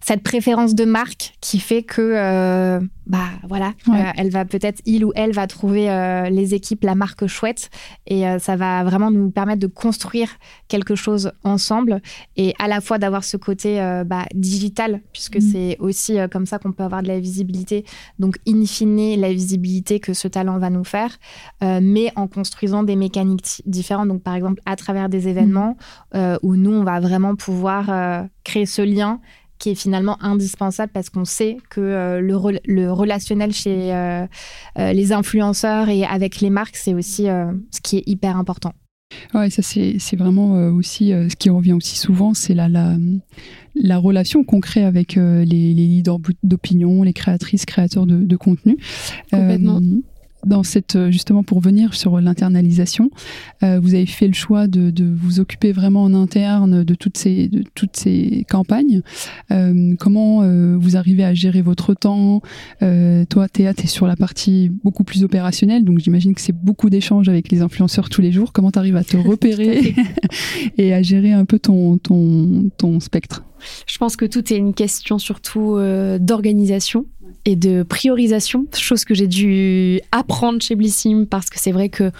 cette préférence de marque qui fait que, euh, bah voilà, euh, elle va peut-être, il ou elle va trouver euh, les équipes, la marque chouette et ça va vraiment nous permettre de construire quelque chose ensemble et à la fois d'avoir ce côté bah, digital, puisque mm. c'est aussi comme ça qu'on peut avoir de la visibilité. Donc, in fine, la visibilité que ce talent va nous faire, mais en construisant des mécaniques différentes. Donc, par exemple, à travers des événements mm. où nous, on va vraiment pouvoir créer ce lien qui est finalement indispensable parce qu'on sait que euh, le, le, relationnel chez euh, euh, les influenceurs et avec les marques, c'est aussi ce qui est hyper important. Ouais, ça c'est vraiment aussi ce qui revient aussi souvent, c'est la, la, la, relation qu'on crée avec les, les, leaders d'opinion, les créatrices, créateurs de, de contenu. Complètement dans cette euh, justement pour venir sur l'internalisation, euh, vous avez fait le choix de, de, vous occuper vraiment en interne de toutes ces de toutes ces campagnes. Euh, comment euh, vous arrivez à gérer votre temps? Toi, Théa, tu es sur la partie beaucoup plus opérationnelle, donc j'imagine que c'est beaucoup d'échanges avec les influenceurs tous les jours. Comment tu arrives à te repérer et à gérer un peu ton ton ton spectre? Je pense que tout est une question surtout d'organisation et de priorisation, chose que j'ai dû apprendre chez Blissim parce que c'est vrai que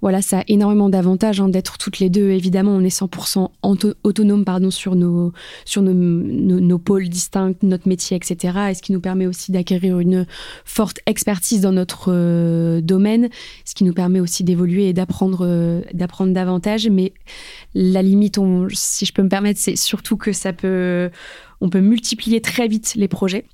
voilà, ça a énormément d'avantages hein, d'être toutes les deux. Évidemment, on est 100% autonome pardon, sur, nos, sur nos, nos, pôles distincts, notre métier, etc. Et ce qui nous permet aussi d'acquérir une forte expertise dans notre euh, domaine, ce qui nous permet aussi d'évoluer et d'apprendre euh, d'apprendre davantage. Mais la limite, on, si je peux me permettre, c'est surtout que ça peut, on peut multiplier très vite les projets.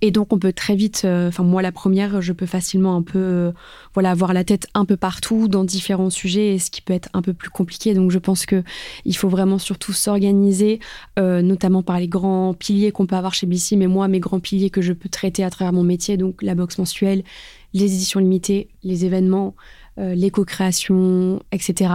Et donc on peut très vite, euh, enfin moi la première, je peux facilement un peu, euh, voilà, avoir la tête un peu partout dans différents sujets, ce qui peut être un peu plus compliqué. Donc je pense que il faut vraiment surtout s'organiser, euh, notamment par les grands piliers qu'on peut avoir chez BC. Mais moi, mes grands piliers que je peux traiter à travers mon métier, donc la box mensuelle, les éditions limitées, les événements, l'éco-création, etc.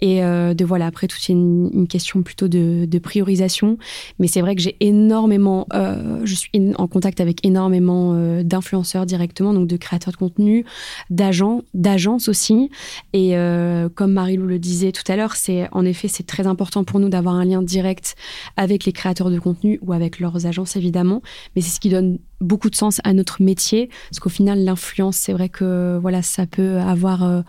Et de voilà, après, tout est une, question plutôt de, de priorisation. Mais c'est vrai que j'ai énormément, je suis en contact avec énormément d'influenceurs directement, donc de créateurs de contenu, d'agents, d'agences aussi. Et comme Marie-Lou le disait tout à l'heure, c'est en effet, c'est très important pour nous d'avoir un lien direct avec les créateurs de contenu ou avec leurs agences évidemment, mais c'est ce qui donne beaucoup de sens à notre métier, parce qu'au final, l'influence, c'est vrai que voilà, ça peut avoir euh,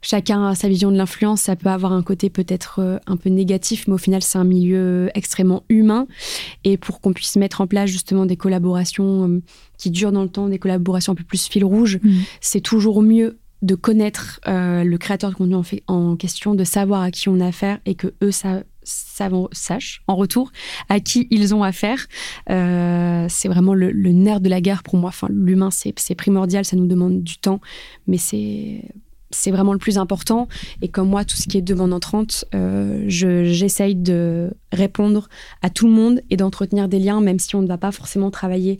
chacun a sa vision de l'influence, ça peut avoir un côté peut-être euh, un peu négatif, mais au final, c'est un milieu extrêmement humain. Et pour qu'on puisse mettre en place justement des collaborations euh, qui durent dans le temps, des collaborations un peu plus fil rouge, mmh. c'est toujours mieux de connaître le créateur de contenu en, en, question, de savoir à qui on a affaire et que eux ça, sachent en retour à qui ils ont affaire. Euh, c'est vraiment le, nerf de la guerre pour moi. Enfin, l'humain, c'est primordial, ça nous demande du temps, mais c'est c'est vraiment le plus important. Et comme moi, tout ce qui est demande entrante, euh, j'essaye de répondre à tout le monde et d'entretenir des liens, même si on ne va pas forcément travailler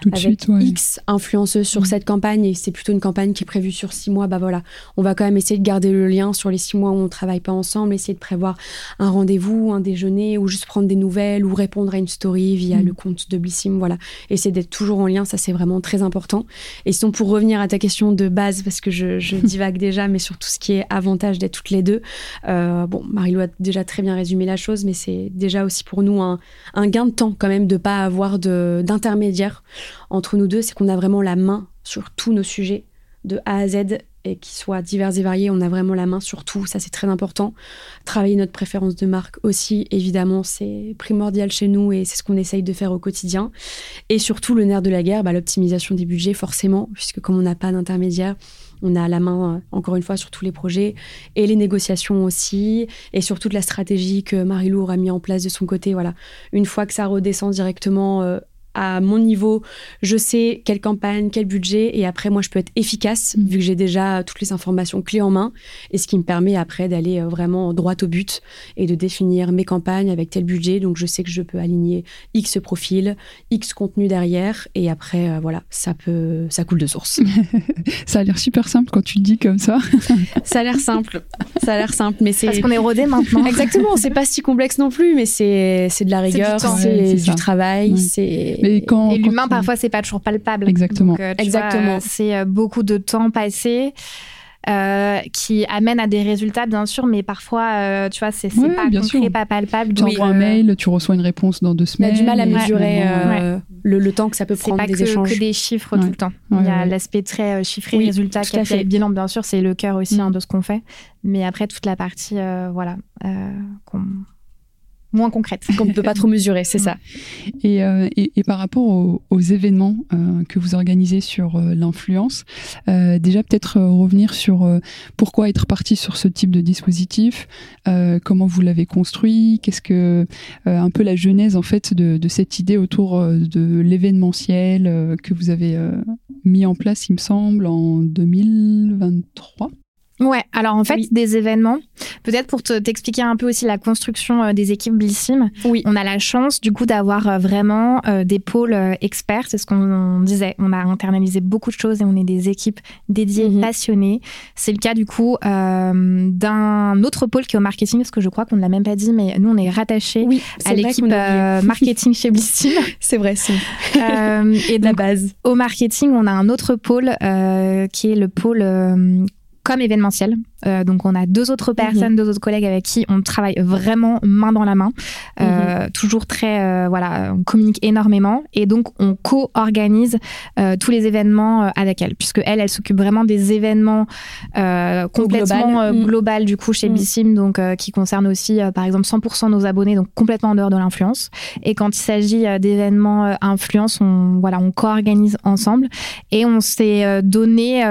tout avec suite, X influenceuses sur mm. cette campagne et c'est plutôt une campagne qui est prévue sur six mois. Bah voilà, on va quand même essayer de garder le lien sur les six mois où on ne travaille pas ensemble, essayer de prévoir un rendez-vous, un déjeuner ou juste prendre des nouvelles ou répondre à une story via mm. le compte de Blissim. Voilà, essayer d'être toujours en lien, ça c'est vraiment très important. Et sinon, pour revenir à ta question de base, parce que je, je divague mais sur tout ce qui est avantage d'être toutes les deux, euh, bon, Marie-Lou a déjà très bien résumé la chose, mais c'est déjà aussi pour nous un, gain de temps quand même de pas avoir d'intermédiaire entre nous deux. C'est qu'on a vraiment la main sur tous nos sujets de A à Z et qui soient divers et variés. On a vraiment la main sur tout, ça c'est très important. Travailler notre préférence de marque aussi, évidemment, c'est primordial chez nous et c'est ce qu'on essaye de faire au quotidien. Et surtout le nerf de la guerre, bah, l'optimisation des budgets forcément, puisque comme on n'a pas d'intermédiaire, on a la main, euh, encore une fois, sur tous les projets et les négociations aussi, et sur toute la stratégie que Marie-Lou a mis en place de son côté. Voilà. Une fois que ça redescend directement euh, à mon niveau, je sais quelle campagne, quel budget, et après, moi, je peux être efficace, mm. vu que j'ai déjà toutes les informations clés en main, et ce qui me permet après d'aller euh, vraiment droit au but et de définir mes campagnes avec tel budget. Donc, je sais que je peux aligner X profil, X contenu derrière, et après, euh, voilà, ça peut, ça coule de source. ça a l'air super simple quand tu le dis comme ça. ça a l'air simple, ça a l'air simple, mais c'est. Parce qu'on est rodé maintenant. Exactement, c'est pas si complexe non plus, mais c'est de la rigueur, c'est du, travail, c'est et, l'humain, parfois, c'est pas toujours palpable. Exactement. Euh, Exactement. c'est euh, beaucoup de temps passé. Euh, qui amène à des résultats, bien sûr, mais parfois, tu vois, c'est pas concret, pas palpable. Tu envoies un mail, tu reçois une réponse dans deux semaines. On a du mal à mesurer le, temps que ça peut prendre des échanges. C'est pas que des chiffres tout le temps. Il y a l'aspect très chiffré, résultat, le bilan, bien sûr, c'est le cœur aussi hein, mm. de ce qu'on fait. Mais après, toute la partie, voilà, qu'on moins concrète. Qu'on ne peut pas trop mesurer, c'est ça. Euh, et, et, par rapport aux, événements euh, que vous organisez sur euh, l'influence, déjà peut-être revenir sur pourquoi être parti sur ce type de dispositif, comment vous l'avez construit, qu'est-ce que un peu la genèse en fait de, de cette idée autour de l'événementiel que vous avez mis en place, il me semble, en 2023. Ouais, alors en fait, des événements, peut-être pour t'expliquer un peu aussi la construction euh, des équipes Blissim, oui. on a la chance du coup d'avoir euh, vraiment euh, des pôles experts, c'est ce qu'on disait, on a internalisé beaucoup de choses et on est des équipes dédiées, mhm. passionnées. C'est le cas du coup d'un autre pôle qui est au marketing, parce que je crois qu'on ne l'a même pas dit, mais nous on est rattachés à l'équipe marketing chez Blissim. C'est vrai, c'est et la base. Au marketing, on a un autre pôle qui est le pôle comme événementiel. Euh, donc on a deux autres personnes, mhm. deux autres collègues avec qui on travaille vraiment main dans la main, euh, mhm. toujours très euh, voilà, on communique énormément et donc on co-organise tous les événements avec elle, puisque elle, elle s'occupe vraiment des événements complètement mhm. global. du coup chez Bissim, donc qui concerne aussi par exemple 100% de nos abonnés, donc complètement en dehors de l'influence. Et quand il s'agit d'événements influence, on voilà, on co-organise ensemble et on s'est donné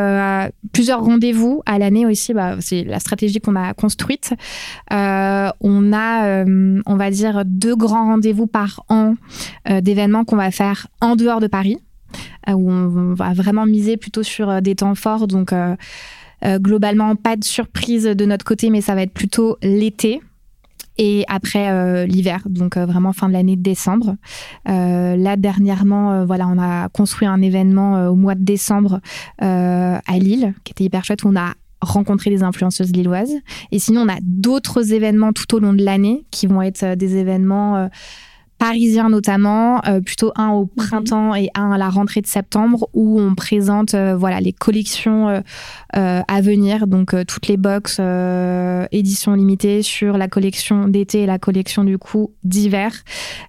plusieurs rendez-vous à l'année aussi. Bah, c'est la stratégie qu'on a construite. Euh, on a, euh, on va dire, deux grands rendez-vous par an euh, d'événements qu'on va faire en dehors de Paris, où on va vraiment miser plutôt sur des temps forts. Donc, globalement, pas de surprise de notre côté, mais ça va être plutôt l'été et après l'hiver, donc vraiment fin de l'année décembre. là dernièrement, voilà, on a construit un événement au mois de décembre à Lille, qui était hyper chouette. Où on a rencontrer des influenceuses lilloises. Et sinon, on a d'autres événements tout au long de l'année qui vont être des événements parisiens notamment, euh, plutôt un au mhm. printemps et un à la rentrée de septembre, où on présente euh, voilà les collections euh, à venir, donc toutes les box éditions limitées sur la collection d'été et la collection du coup d'hiver,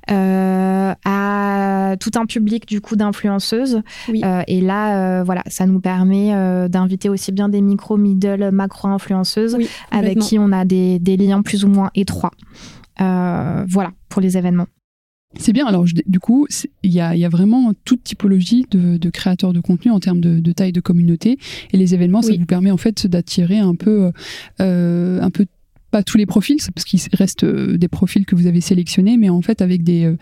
à tout un public du coup d'influenceuses. et là, voilà, ça nous permet d'inviter aussi bien des micro, middle, macro influenceuses avec qui on a des, des, liens plus ou moins étroits. voilà pour les événements. C'est bien. Alors, du coup, il y a, vraiment toute typologie de, créateurs de contenu en termes de, taille de communauté. Et les événements, ça vous permet en fait d'attirer un peu, euh, un peu pas tous les profils, parce qu'il reste euh, des profils que vous avez sélectionnés, mais en fait avec des, euh,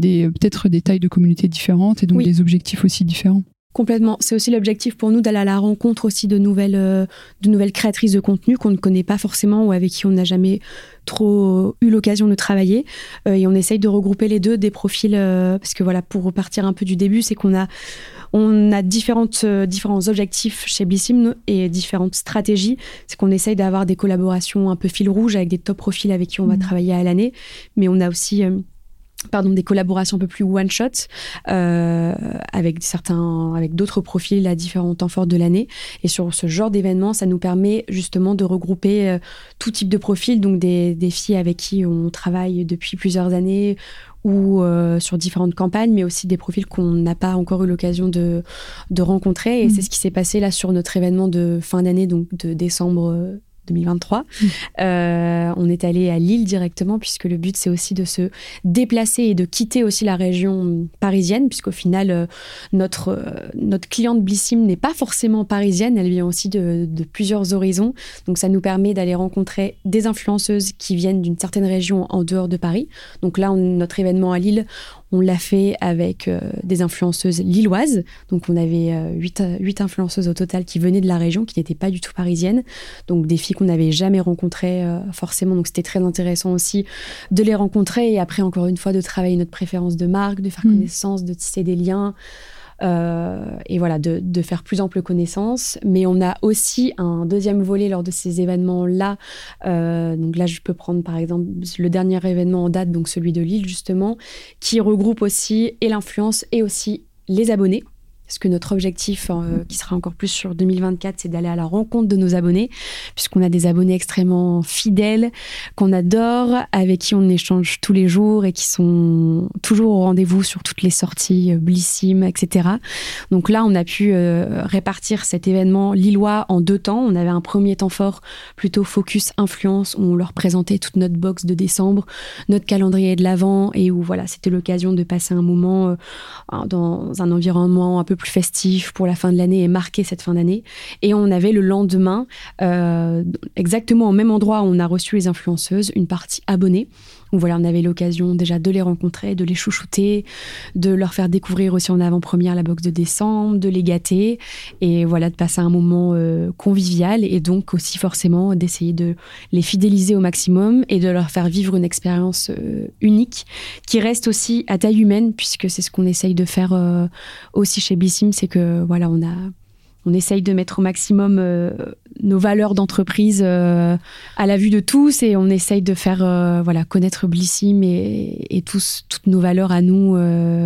des peut-être des tailles de communauté différentes et donc des objectifs aussi différents. Complètement. C'est aussi l'objectif pour nous d'aller à la rencontre aussi de nouvelles, euh, de nouvelles créatrices de contenu qu'on ne connaît pas forcément ou avec qui on n'a jamais trop eu l'occasion de travailler. Euh, et on essaye de regrouper les deux, des profils, euh, parce que voilà, pour repartir un peu du début, c'est qu'on a, on a différentes, différents objectifs chez Blissim et différentes stratégies. C'est qu'on essaye d'avoir des collaborations un peu fil rouge avec des top profils avec qui on va mmh. travailler à l'année. Mais on a aussi pardon, des collaborations un peu plus one shot euh, avec certains, avec d'autres profils à différents temps forts de l'année. Et sur ce genre d'événement, ça nous permet justement de regrouper euh, tout type de profils, donc des, des, filles avec qui on travaille depuis plusieurs années ou euh, sur différentes campagnes, mais aussi des profils qu'on n'a pas encore eu l'occasion de, de rencontrer. Et c'est mmh. ce qui s'est passé là sur notre événement de fin d'année, donc de décembre 2023. Mmh. Euh, on est allé à Lille directement puisque le but c'est aussi de se déplacer et de quitter aussi la région parisienne puisqu'au final euh, notre euh, notre cliente Blissim n'est pas forcément parisienne, elle vient aussi de, de, plusieurs horizons. Donc ça nous permet d'aller rencontrer des influenceuses qui viennent d'une certaine région en dehors de Paris. Donc là notre événement à Lille, on l'a fait avec euh, des influenceuses lilloises. Donc, on avait euh, huit, influenceuses au total qui venaient de la région, qui n'étaient pas du tout parisiennes. Donc, des filles qu'on n'avait jamais rencontrées euh, forcément. Donc, c'était très intéressant aussi de les rencontrer et après, encore une fois, de travailler notre préférence de marque, de faire mmh. connaissance, de tisser des liens. Euh, et voilà, de, faire plus ample connaissance. Mais on a aussi un deuxième volet lors de ces événements-là. Euh, donc là, je peux prendre par exemple le dernier événement en date, donc celui de Lille justement, qui regroupe aussi et l'influence et aussi les abonnés. Parce que notre objectif, euh, qui sera encore plus sur 2024, c'est d'aller à la rencontre de nos abonnés, puisqu'on a des abonnés extrêmement fidèles, qu'on adore, avec qui on échange tous les jours et qui sont toujours au rendez-vous sur toutes les sorties, euh, Blissim, etc. Donc là, on a pu euh, répartir cet événement lillois en deux temps. On avait un premier temps fort, plutôt focus influence, où on leur présentait toute notre box de décembre, notre calendrier de l'avant, et où voilà, c'était l'occasion de passer un moment dans un environnement un peu plus festif pour la fin de l'année et marquer cette fin d'année. Et on avait le lendemain, euh, exactement au même endroit où on a reçu les influenceuses, une partie abonnée. Voilà, on avait l'occasion déjà de les rencontrer, de les chouchouter, de leur faire découvrir aussi en avant-première la box de décembre, de les gâter et voilà, de passer un moment euh, convivial et donc aussi forcément d'essayer de les fidéliser au maximum et de leur faire vivre une expérience euh, unique qui reste aussi à taille humaine puisque c'est ce qu'on essaye de faire euh, aussi chez Bissim, c'est que voilà, on a on essaye de mettre au maximum euh, nos valeurs d'entreprise euh, à la vue de tous et on essaye de faire euh, voilà connaître Blissim et, et tous, toutes nos valeurs à nous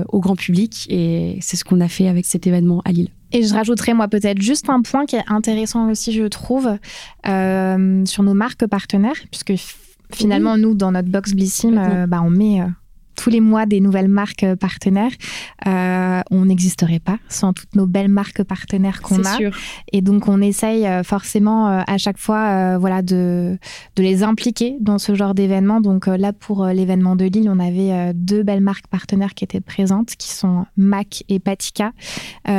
au grand public. Et c'est ce qu'on a fait avec cet événement à Lille. Et je rajouterais moi peut-être juste un point qui est intéressant aussi je trouve sur nos marques partenaires puisque finalement nous dans notre box Blissim bah, on met tous les mois des nouvelles marques euh, partenaires. Euh, on n'existerait pas sans toutes nos belles marques partenaires qu'on a. Sûr. Et donc on essaye euh, forcément à chaque fois, voilà, de, de les impliquer dans ce genre d'événement. Donc là pour l'événement de Lille, on avait deux belles marques partenaires qui étaient présentes, qui sont Mac et Patika.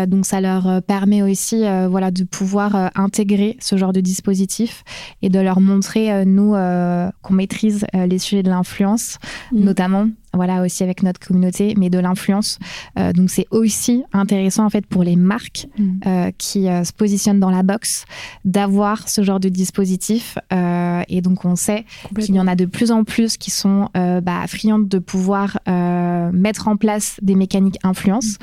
donc ça leur permet aussi, voilà, de pouvoir intégrer ce genre de dispositif et de leur montrer nous qu'on maîtrise les sujets de l'influence, mmh. notamment voilà aussi avec notre communauté, mais de l'influence. Euh, donc c'est aussi intéressant en fait pour les marques mm. euh, qui euh, se positionnent dans la box d'avoir ce genre de dispositif. et donc on sait qu'il y en a de plus en plus qui sont bah, friandes de pouvoir mettre en place des mécaniques influence.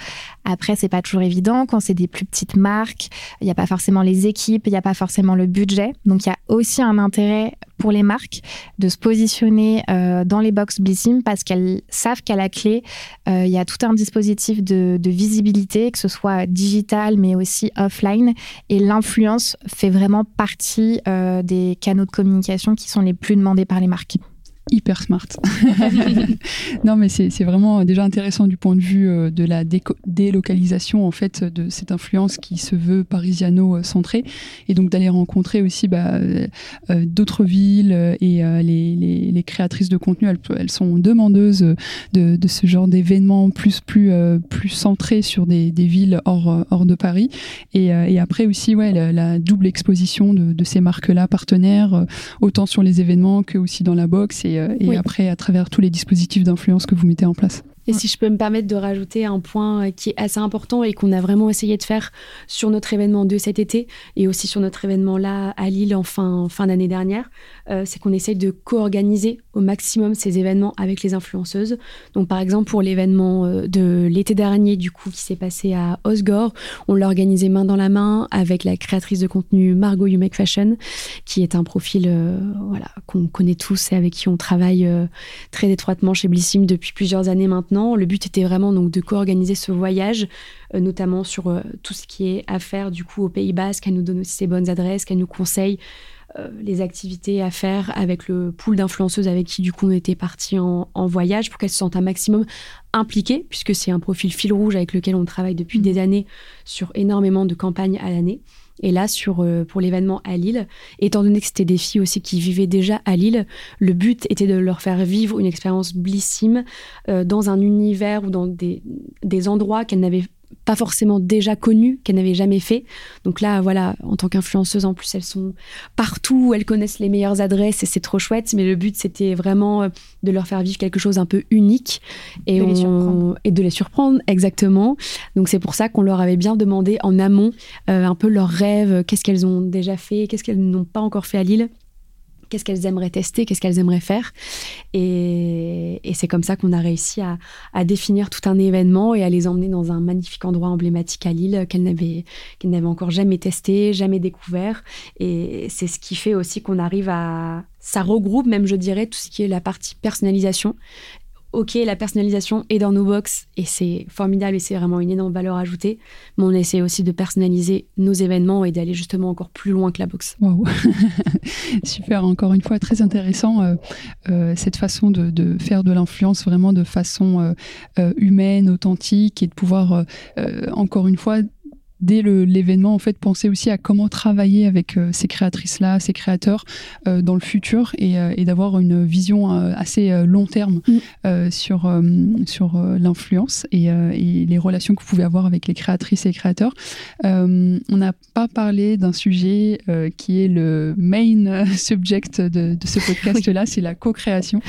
Après, c'est pas toujours évident. Quand c'est des plus petites marques, il n'y a pas forcément les équipes, il n'y a pas forcément le budget. Donc, il y a aussi un intérêt pour les marques de se positionner euh, dans les box Blissim parce qu'elles savent qu'à la clé, euh, il y a tout un dispositif de, de, visibilité, que ce soit digital mais aussi offline. Et l'influence fait vraiment partie euh, des canaux de communication qui sont les plus demandés par les marques hyper smart. non, mais c'est vraiment déjà intéressant du point de vue euh, de la délocalisation en fait de cette influence qui se veut parisiano-centrée. Et donc d'aller rencontrer aussi bah, euh, euh, d'autres villes et les, créatrices de contenu, elles, sont demandeuses de, ce genre d'événements plus plus plus centrés sur des, villes hors hors de Paris. Et, après aussi ouais la, double exposition de, de ces marques-là partenaires autant sur les événements que aussi dans la box et et, après à travers tous les dispositifs d'influence que vous mettez en place. Et si je peux me permettre de rajouter un point qui est assez important et qu'on a vraiment essayé de faire sur notre événement de cet été et aussi sur notre événement là à Lille en fin, fin d'année dernière, euh, c'est qu'on essaye de co-organiser au maximum ces événements avec les influenceuses. Donc par exemple pour l'événement euh, de l'été dernier du coup qui s'est passé à Osgore, on l'a organisé main dans la main avec la créatrice de contenu Margot You Make Fashion qui est un profil euh, voilà qu'on connaît tous et avec qui on travaille très étroitement chez Blissim depuis plusieurs années maintenant le but était vraiment donc de co-organiser ce voyage, euh, notamment sur euh, tout ce qui est à faire du coup au Pays Basque. Elle nous donne aussi ses bonnes adresses, qu'elle nous conseille euh, les activités à faire avec le pool d'influenceuses avec qui du coup on était partis en, voyage pour qu'elles se sentent un maximum impliquées, puisque c'est un profil fil rouge avec lequel on travaille depuis mmh. des années sur énormément de campagnes à l'année. Et là, sur, euh, pour l'événement à Lille, étant donné que c'était des filles aussi qui vivaient déjà à Lille, le but était de leur faire vivre une expérience blissime euh, dans un univers ou dans des, des endroits qu'elles n'avaient pas forcément déjà connues, qu'elles n'avaient jamais fait. Donc là, voilà, en tant qu'influenceuse, en plus, elles sont partout, elles connaissent les meilleures adresses et c'est trop chouette. Mais le but, c'était vraiment euh, de leur faire vivre quelque chose un peu unique et, de, les et de les surprendre, exactement. Donc c'est pour ça qu'on leur avait bien demandé en amont euh, un peu leurs rêves, qu'est-ce qu'elles ont déjà fait, qu'est-ce qu'elles n'ont pas encore fait à Lille qu'est-ce qu'elles aimeraient tester, qu'est-ce qu'elles aimeraient faire. Et, c'est comme ça qu'on a réussi à, définir tout un événement et à les emmener dans un magnifique endroit emblématique à Lille qu'elles n'avaient, encore jamais testé, jamais découvert. Et c'est ce qui fait aussi qu'on arrive à... Ça regroupe même, je dirais, tout ce qui est la partie personnalisation ok, la personnalisation est dans nos box et c'est formidable et c'est vraiment une énorme valeur ajoutée, mais on essaie aussi de personnaliser nos événements et d'aller justement encore plus loin que la box. Wow. Super, encore une fois, très intéressant euh, euh, cette façon de, faire de l'influence vraiment de façon euh, humaine, authentique et de pouvoir, encore une fois, dès l'événement, en fait, penser aussi à comment travailler avec euh, ces créatrices-là, ces créateurs euh, dans le futur et, euh, et d'avoir une vision assez long terme mm. sur, sur l'influence et, et, les relations que vous pouvez avoir avec les créatrices et les créateurs. on n'a pas parlé d'un sujet qui est le main subject de, de ce podcast-là, c'est la co-création,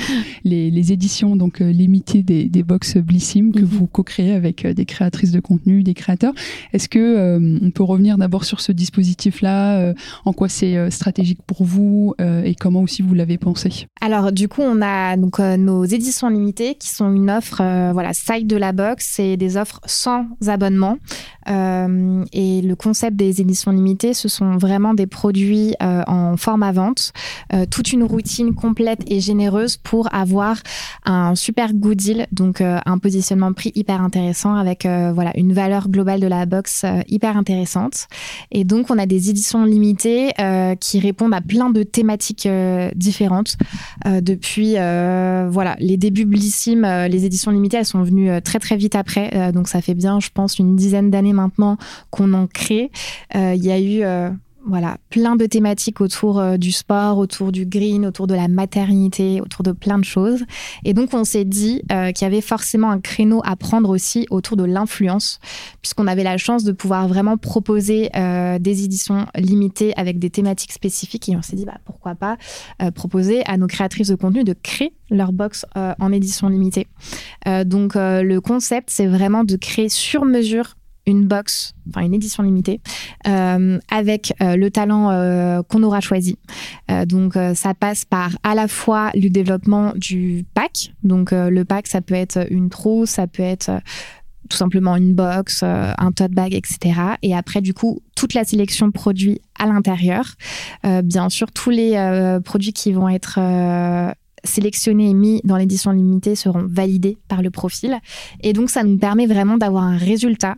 les, les, éditions donc limitées des, des box Blissim que mm-hmm. vous co-créez avec des créatrices de contenu, des créateurs. Est-ce que euh, on peut revenir d'abord sur ce dispositif-là, euh, en quoi c'est euh, stratégique pour vous et comment aussi vous l'avez pensé. Alors du coup, on a donc nos éditions limitées qui sont une offre, voilà, side de la box, c'est des offres sans abonnement. et le concept des éditions limitées, ce sont vraiment des produits en forme à vente, toute une routine complète et généreuse pour avoir un super good deal, donc un positionnement prix hyper intéressant avec voilà une valeur globale de la box hyper intéressante. Et donc, on a des éditions limitées euh, qui répondent à plein de thématiques euh, différentes. Euh, depuis voilà, les débuts Blissim, les éditions limitées, elles sont venues très très vite après. donc, ça fait bien, je pense, une dizaine d'années maintenant qu'on en crée. Il y a eu voilà, plein de thématiques autour euh, du sport, autour du green, autour de la maternité, autour de plein de choses. Et donc, on s'est dit euh, qu'il y avait forcément un créneau à prendre aussi autour de l'influence, puisqu'on avait la chance de pouvoir vraiment proposer euh, des éditions limitées avec des thématiques spécifiques. Et on s'est dit, bah, pourquoi pas proposer à nos créatrices de contenu de créer leur box en édition limitée. donc, le concept, c'est vraiment de créer sur mesure une box, enfin une édition limitée, euh, avec euh, le talent euh, qu'on aura choisi. donc ça passe par à la fois le développement du pack. Donc le pack, ça peut être une trousse, ça peut être tout simplement une box, un tote bag, etc. Et après, du coup, toute la sélection de produits à l'intérieur. bien sûr, tous les produits qui vont être sélectionnés et mis dans l'édition limitée seront validés par le profil. Et donc, ça nous permet vraiment d'avoir un résultat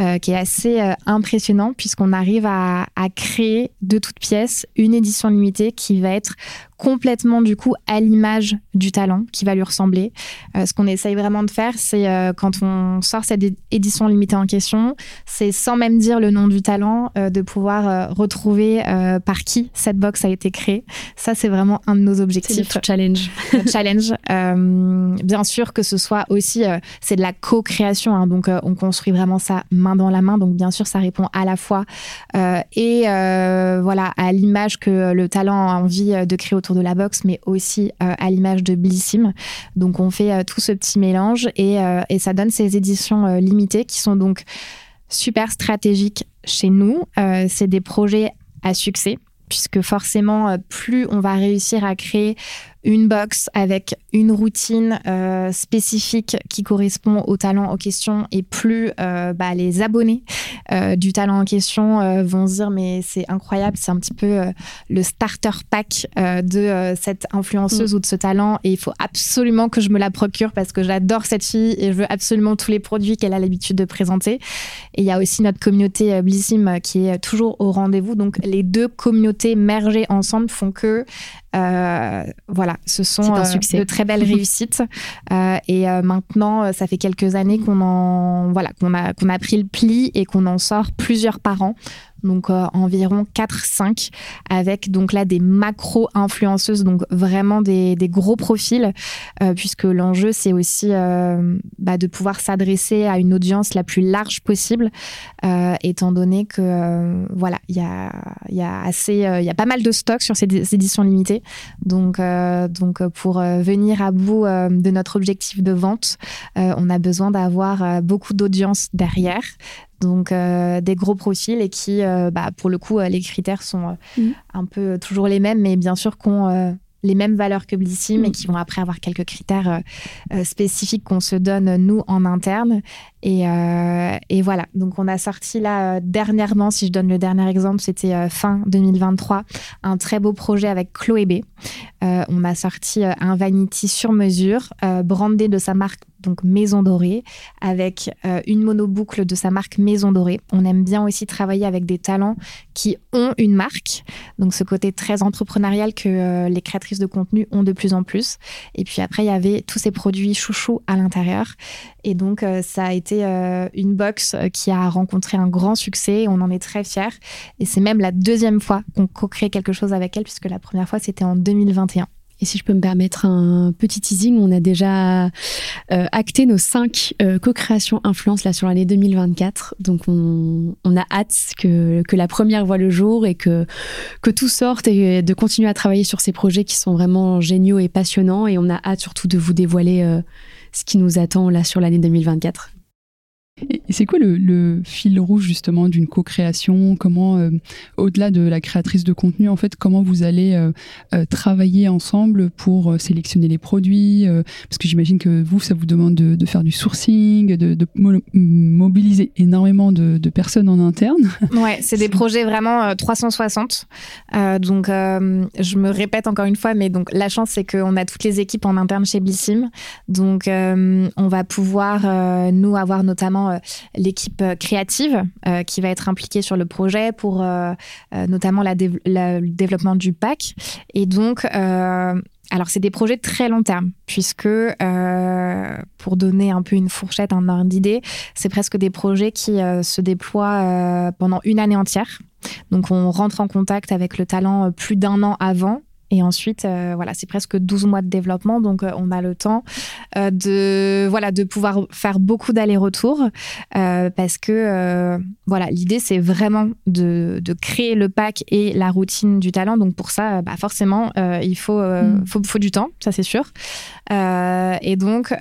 euh, qui est assez euh, impressionnant puisqu'on arrive à, à, créer de toutes pièces une édition limitée qui va être complètement du coup à l'image du talent qui va lui ressembler. Euh, ce qu'on essaye vraiment de faire, c'est euh, quand on sort cette édition limitée en question, c'est sans même dire le nom du talent, euh, de pouvoir retrouver par qui cette box a été créée. Ça, c'est vraiment un de nos objectifs. C'est challenge. challenge. bien sûr que ce soit aussi, c'est de la co-création, hein, donc on construit vraiment ça main dans la main. Donc bien sûr, ça répond à la fois et voilà à l'image que le talent a envie de créer autour de la boxe, mais aussi euh, à l'image de Blissim. Donc on fait euh, tout ce petit mélange et, euh, et ça donne ces éditions limitées qui sont donc super stratégiques chez nous. c'est des projets à succès puisque forcément, plus on va réussir à créer une box avec une routine euh, spécifique qui correspond au talent en question et plus euh, bah, les abonnés euh, du talent en question vont se dire mais c'est incroyable, c'est un petit peu le starter pack de cette influenceuse mm. ou de ce talent et il faut absolument que je me la procure parce que j'adore cette fille et je veux absolument tous les produits qu'elle a l'habitude de présenter. Et il y a aussi notre communauté Blissim qui est toujours au rendez-vous. Donc les deux communautés mergées ensemble font que voilà, ce sont euh, de très belles réussites. Euh, et euh, maintenant, ça fait quelques années qu'on en voilà qu'on a qu'on a pris le pli et qu'on en sort plusieurs par an donc euh, environ 4-5, avec donc là des macro-influenceuses, donc vraiment des, gros profils, euh, puisque l'enjeu c'est aussi euh, bah, de pouvoir s'adresser à une audience la plus large possible, étant donné que voilà, il y a, y a assez, y a pas mal de stocks sur ces éditions limitées, donc donc pour venir à bout de notre objectif de vente, on a besoin d'avoir beaucoup d'audience derrière donc euh, des gros profils et qui, euh, bah, pour le coup, euh, les critères sont mm. un peu toujours les mêmes, mais bien sûr qu'on les mêmes valeurs que Blissim mm. et qui vont après avoir quelques critères spécifiques qu'on se donne nous en interne. Et, et, voilà, donc on a sorti là dernièrement, si je donne le dernier exemple, c'était fin 2023, un très beau projet avec Chloé B. on a sorti un vanity sur mesure, brandé de sa marque donc Maison Dorée, avec euh, une monoboucle de sa marque Maison Dorée. On aime bien aussi travailler avec des talents qui ont une marque, donc ce côté très entrepreneurial que euh, les créatrices de contenu ont de plus en plus. Et puis après, il y avait tous ces produits chouchous à l'intérieur. Et donc, euh, ça a été une box qui a rencontré un grand succès. On en est très fiers. Et c'est même la deuxième fois qu'on co-crée quelque chose avec elle, puisque la première fois, c'était en 2021. Et si je peux me permettre un petit teasing, on a déjà euh, acté nos cinq euh, co-créations influence là sur l'année 2024. Donc on, a hâte que, que, la première voit le jour et que, que tout sorte et de continuer à travailler sur ces projets qui sont vraiment géniaux et passionnants. Et on a hâte surtout de vous dévoiler euh, ce qui nous attend là sur l'année 2024. Et c'est quoi le, fil rouge justement d'une co-création? Comment, euh, au-delà de la créatrice de contenu, en fait, comment vous allez euh, euh, travailler ensemble pour sélectionner les produits Parce que j'imagine que vous, ça vous demande de, faire du sourcing, de, mobiliser énormément de, personnes en interne. Ouais, c'est des projets vraiment 360. donc, je me répète encore une fois, mais donc la chance, c'est qu'on a toutes les équipes en interne chez Blissim. Donc, on va pouvoir, nous, avoir notamment euh, l'équipe euh, créative euh, qui va être impliquée sur le projet pour notamment le développement du pack. Et donc, alors, c'est des projets très long terme, puisque pour donner un peu une fourchette, un ordre d'idée, c'est presque des projets qui se déploient pendant une année entière. Donc, on rentre en contact avec le talent plus d'un an avant et ensuite, euh, voilà, c'est presque 12 mois de développement, donc euh, on a le temps euh, de, voilà, de pouvoir faire beaucoup d'allers-retours parce que voilà, l'idée c'est vraiment de, de, créer le pack et la routine du talent. Donc pour ça, bah, forcément, il faut, mm. faut, faut, du temps, ça c'est sûr. et donc,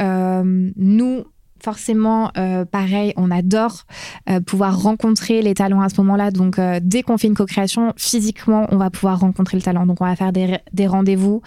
nous, forcément, euh, pareil, on adore euh, pouvoir rencontrer les talents à ce moment-là. Donc, euh, dès qu'on fait une co-création, physiquement, on va pouvoir rencontrer le talent. Donc, on va faire des, rendez-vous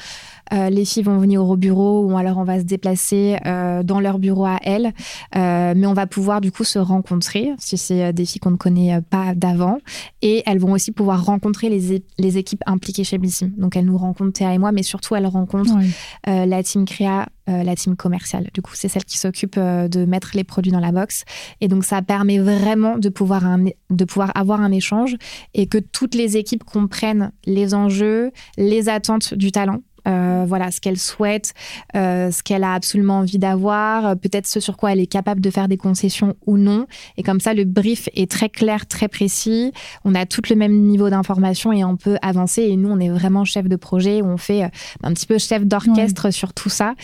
les filles vont venir au bureau ou alors on va se déplacer dans leur bureau à elles. mais on va pouvoir du coup se rencontrer si c'est des filles qu'on ne connaît pas d'avant. Et elles vont aussi pouvoir rencontrer les, les équipes impliquées chez Blissim. Donc elles nous rencontrent Théa et moi, mais surtout elles rencontrent la team créa euh, la team commerciale. Du coup, c'est celle qui s'occupe euh, de mettre les produits dans la box. Et donc, ça permet vraiment de pouvoir, de pouvoir avoir un échange et que toutes les équipes comprennent les enjeux, les attentes du talent euh, voilà, ce qu'elle souhaite, euh, ce qu'elle a absolument envie d'avoir, euh, peut-être ce sur quoi elle est capable de faire des concessions ou non. Et comme ça, le brief est très clair, très précis. On a tout le même niveau d'information et on peut avancer. Et nous, on est vraiment chef de projet, on fait un petit peu chef d'orchestre sur tout ça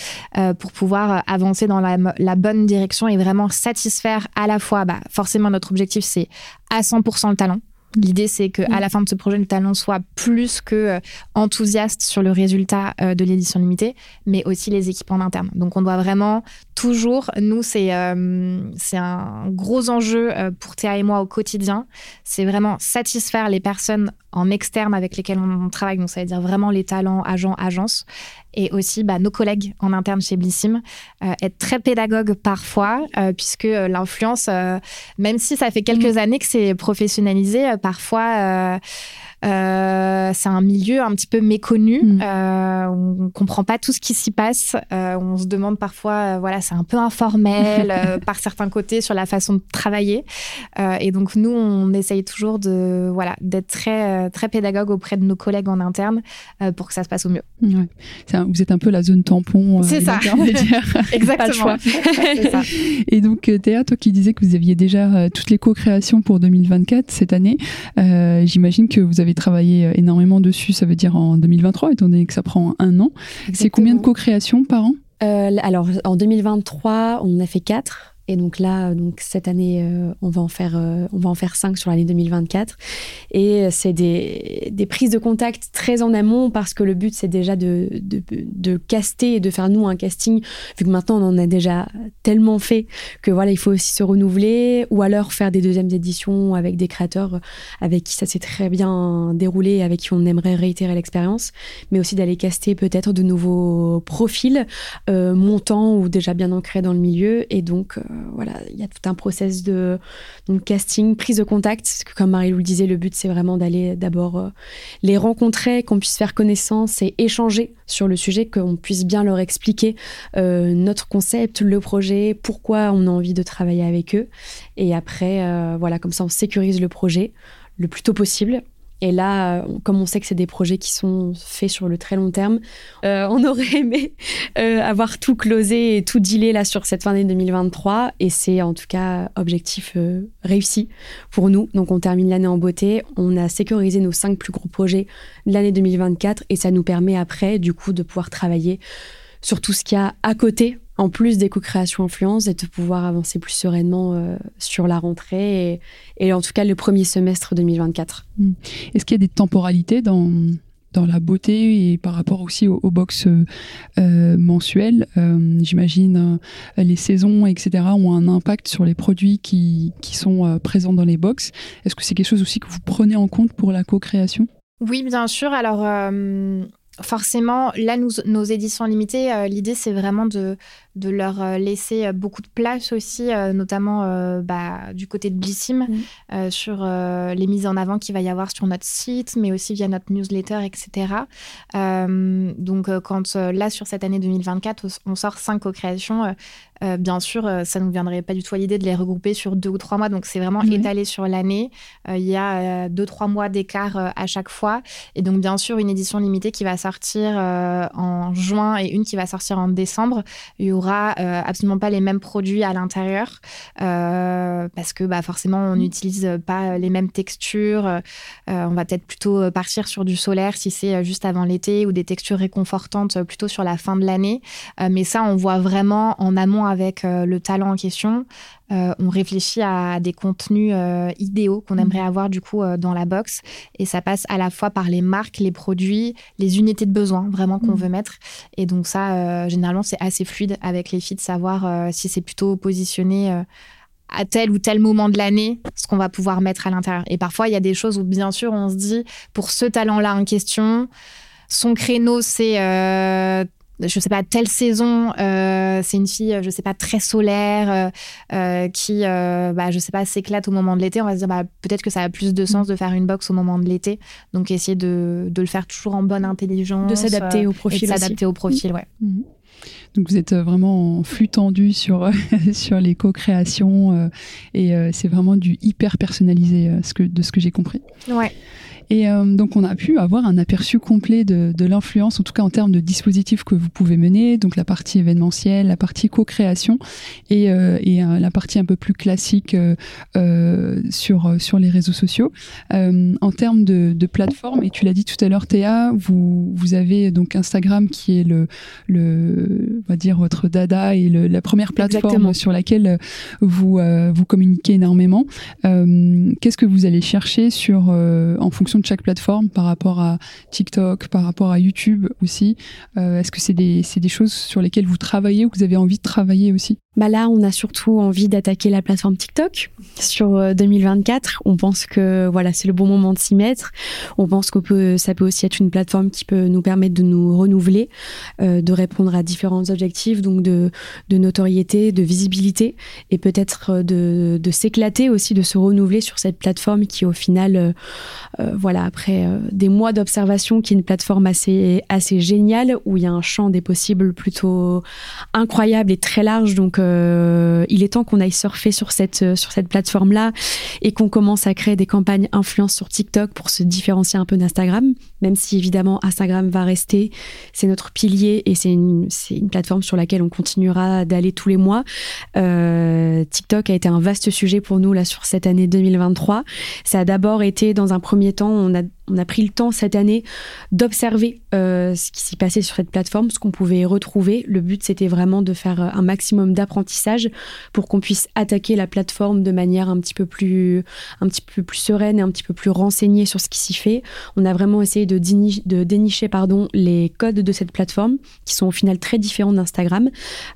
pour pouvoir avancer dans la, bonne direction et vraiment satisfaire à la fois, bah, forcément, notre objectif, c'est à 100% le talent. L'idée, c'est qu'à à la fin de ce projet, le talent soit plus que euh, enthousiaste sur le résultat euh, de l'édition limitée, mais aussi les équipes en interne. Donc, on doit vraiment toujours, nous, c'est euh, un gros enjeu pour Théa et moi au quotidien. C'est vraiment satisfaire les personnes en externe avec lesquelles on travaille, donc ça veut dire vraiment les talents, agents, agences, et aussi bah, nos collègues en interne chez Blissim, euh, être très pédagogue parfois, euh, puisque euh, l'influence, même si ça fait quelques mmh. années que c'est professionnalisé, parfois euh, c'est un milieu un petit peu méconnu. Mm. Euh, on comprend pas tout ce qui s'y passe. Euh, on se demande parfois, voilà, c'est un peu informel par certains côtés sur la façon de travailler. et donc nous, on essaye toujours de, voilà, d'être très, très pédagogue auprès de nos collègues en interne pour que ça se passe au mieux. vous êtes un peu la zone tampon. c'est ça. Exactement. ça. Et donc Théa, toi qui disais que vous aviez déjà toutes les co-créations pour 2024 cette année, j'imagine que vous avez travaillé euh, énormément dessus, ça veut dire en 2023, étant donné que ça prend un an. C'est combien de co-créations par an? Euh, Alors, en 2023, on a fait quatre. Et donc là, donc cette année, euh, on va en faire, euh, on va en faire cinq sur l'année 2024. Et c'est des, des, prises de contact très en amont parce que le but c'est déjà de, de, de, caster et de faire nous un casting. Vu que maintenant on en a déjà tellement fait que voilà, il faut aussi se renouveler ou alors faire des deuxièmes éditions avec des créateurs avec qui ça s'est très bien déroulé, avec qui on aimerait réitérer l'expérience, mais aussi d'aller caster peut-être de nouveaux profils euh, montants ou déjà bien ancrés dans le milieu. Et donc voilà, il y a tout un process de casting, prise de contact. comme Marie-Lou le disait, le but c'est vraiment d'aller d'abord euh, les rencontrer, qu'on puisse faire connaissance et échanger sur le sujet, qu'on puisse bien leur expliquer euh, notre concept, le projet, pourquoi on a envie de travailler avec eux. Et après, euh, voilà, comme ça on sécurise le projet le plus tôt possible et là, euh, comme on sait que c'est des projets qui sont faits sur le très long terme, euh, on aurait aimé euh, avoir tout closé et tout dealé là sur cette fin d'année 2023. Et c'est en tout cas objectif réussi pour nous. Donc on termine l'année en beauté. On a sécurisé nos cinq plus gros projets de l'année 2024 et ça nous permet après du coup de pouvoir travailler sur tout ce qu'il y a à côté en plus des co-créations influence et de pouvoir avancer plus sereinement euh, sur la rentrée et, en tout cas le premier semestre 2024. Hmm. Est-ce qu'il y a des temporalités dans, dans la beauté et par rapport aussi aux, box euh, mensuelles euh, J'imagine les saisons, etc., ont un impact sur les produits qui, qui sont présents dans les box? Est-ce que c'est quelque chose aussi que vous prenez en compte pour la co-création? Oui, bien sûr. Alors forcément, là, nos éditions limitées, euh, l'idée, c'est vraiment de, de, leur euh, laisser euh, beaucoup de place aussi, notamment bah, du côté de Blissim, mmh. sur les mises en avant qu'il va y avoir sur notre site, mais aussi via notre newsletter, etc. donc, quand là, sur cette année 2024, on sort cinq co-créations, bien sûr, ça ne nous viendrait pas du tout à l'idée de les regrouper sur deux ou trois mois. Donc, c'est vraiment étalé sur l'année. il y a deux, trois mois d'écart à chaque fois. Et donc, bien sûr, une édition limitée qui va sortir euh, en juin et une qui va sortir en décembre, il y aura euh, absolument pas les mêmes produits à l'intérieur euh, parce que bah, forcément on mm. n'utilise pas les mêmes textures. on va peut-être plutôt partir sur du solaire si c'est juste avant l'été ou des textures réconfortantes plutôt sur la fin de l'année. mais ça, on voit vraiment en amont avec le talent en question. Euh, on réfléchit à des contenus euh, idéaux qu'on aimerait mm. avoir du coup euh, dans la box. Et ça passe à la fois par les marques, les produits, les unités de besoin vraiment qu'on mm. veut mettre. Et donc ça, généralement, c'est assez fluide avec les filles de savoir si c'est plutôt positionné à tel ou tel moment de l'année, ce qu'on va pouvoir mettre à l'intérieur. Et parfois, il y a des choses où, bien sûr, on se dit, pour ce talent-là en question, son créneau, c'est je sais pas, telle saison, euh, c'est une fille, je sais pas, très solaire, euh, euh, qui, bah, je sais pas, s'éclate au moment de l'été, on va se dire, bah, peut-être que ça a plus de sens de faire une box au moment de l'été. Donc, essayer de, de, le faire toujours en bonne intelligence. De s'adapter au profil. de s'adapter au profil, ouais. Mhm. Donc vous êtes vraiment en flux tendu sur, sur les co-créations et c'est vraiment du hyper personnalisé de ce que j'ai compris. Ouais. Et euh, donc, on a pu avoir un aperçu complet de, l'influence, en tout cas en termes de dispositifs que vous pouvez mener, donc la partie événementielle, la partie co-création et, euh, euh, la partie un peu plus classique sur, sur les réseaux sociaux. en termes de, de plateforme, et tu l'as dit tout à l'heure, Théa, vous, vous avez donc Instagram qui est le, le on va dire votre dada et la première plateforme sur laquelle vous, vous communiquez énormément. Qu'est-ce que vous allez chercher sur, en fonction chaque plateforme par rapport à TikTok, par rapport à YouTube aussi. Euh, Est-ce que c'est des, des, choses sur lesquelles vous travaillez ou que vous avez envie de travailler aussi? Bah là, on a surtout envie d'attaquer la plateforme TikTok sur 2024. Euh, on pense que voilà, c'est le bon moment de s'y mettre. On pense que peut, ça peut aussi être une plateforme qui peut nous permettre de nous renouveler, euh, de répondre à différents objectifs, donc de, de notoriété, de visibilité, et peut-être euh, de, de s'éclater aussi, de se renouveler sur cette plateforme qui, au final, euh, euh voilà, après des mois d'observation, qui est une plateforme assez assez géniale où il y a un champ des possibles plutôt incroyable et très large. Donc euh, il est temps qu'on aille surfer sur cette, euh, sur cette plateforme-là et qu'on commence à créer des campagnes influence sur TikTok pour se différencier un peu d'Instagram, même si évidemment Instagram va rester, c'est notre pilier et c'est une, une, plateforme sur laquelle on continuera d'aller tous les mois. Euh, TikTok a été un vaste sujet pour nous là sur cette année 2023. Ça a d'abord été dans un premier temps, on a on a pris le temps cette année d'observer euh, ce qui s'y passait sur cette plateforme, ce qu'on pouvait retrouver. Le but, c'était vraiment de faire euh, un maximum d'apprentissage pour qu'on puisse attaquer la plateforme de manière un petit peu plus, un petit peu plus sereine et un petit peu plus renseignée sur ce qui s'y fait. On a vraiment essayé de, dénicher pardon, les codes de cette plateforme, qui sont au final très différents d'Instagram.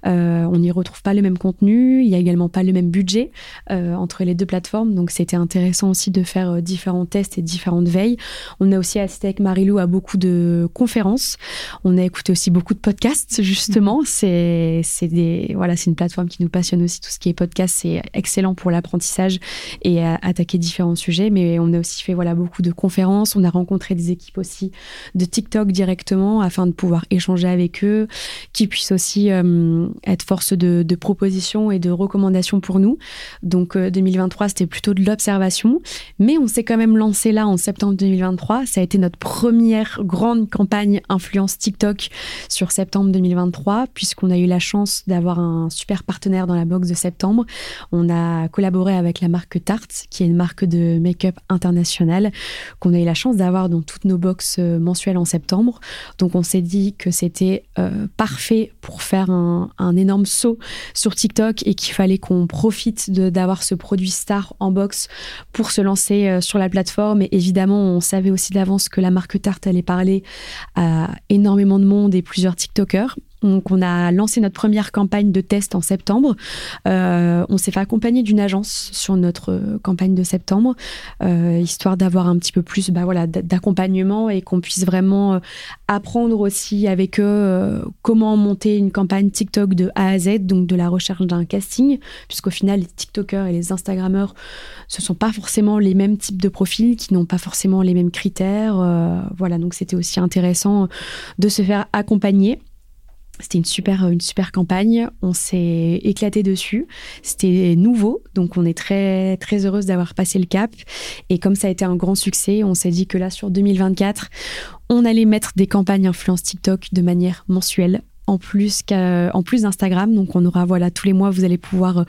Euh, on n'y retrouve pas le même contenu, il n'y a également pas le même budget entre les deux plateformes, donc c'était intéressant aussi de faire différents tests et différentes veilles. On a aussi assisté avec Marilou à beaucoup de conférences. On a écouté aussi beaucoup de podcasts, justement. C'est, c'est des, voilà, c'est une plateforme qui nous passionne aussi. Tout ce qui est podcast, c'est excellent pour l'apprentissage et attaquer différents sujets. Mais on a aussi fait, voilà, beaucoup de conférences. On a rencontré des équipes aussi de TikTok directement afin de pouvoir échanger avec eux, qui puissent aussi euh, être force de, de propositions et de recommandations pour nous. Donc, 2023, euh, c'était plutôt de l'observation. Mais on s'est quand même lancé là en septembre 2023 ça a été notre première grande campagne influence TikTok sur septembre 2023, puisqu'on a eu la chance d'avoir un super partenaire dans la box de septembre. On a collaboré avec la marque Tarte, qui est une marque de make-up internationale, qu'on a eu la chance d'avoir dans toutes nos box euh, mensuelles en septembre. Donc on s'est dit que c'était euh, parfait pour faire un, énorme saut sur TikTok et qu'il fallait qu'on profite d'avoir ce produit star en box pour se lancer euh, sur la plateforme. Et évidemment, on s'est savait aussi d'avance que la marque Tarte allait parler à énormément de monde et plusieurs TikTokers. Donc, on a lancé notre première campagne de test en septembre. Euh, on s'est fait accompagner d'une agence sur notre euh, campagne de septembre, euh, histoire d'avoir un petit peu plus bah, d'accompagnement et qu'on puisse vraiment apprendre aussi avec eux comment monter une campagne TikTok de A à Z, donc de la recherche d'un casting, puisqu'au final, les TikTokers et les Instagrammeurs, ce sont pas forcément les mêmes types de profils, qui n'ont pas forcément les mêmes critères. voilà, donc c'était aussi intéressant de se faire accompagner. C'était une super, une super campagne. On s'est éclaté dessus. C'était nouveau, donc on est très, très heureuse d'avoir passé le cap. Et comme ça a été un grand succès, on s'est dit que là, sur 2024, on allait mettre des campagnes influence TikTok de manière mensuelle en plus qu'en plus d'Instagram. Donc on aura voilà tous les mois vous allez pouvoir euh,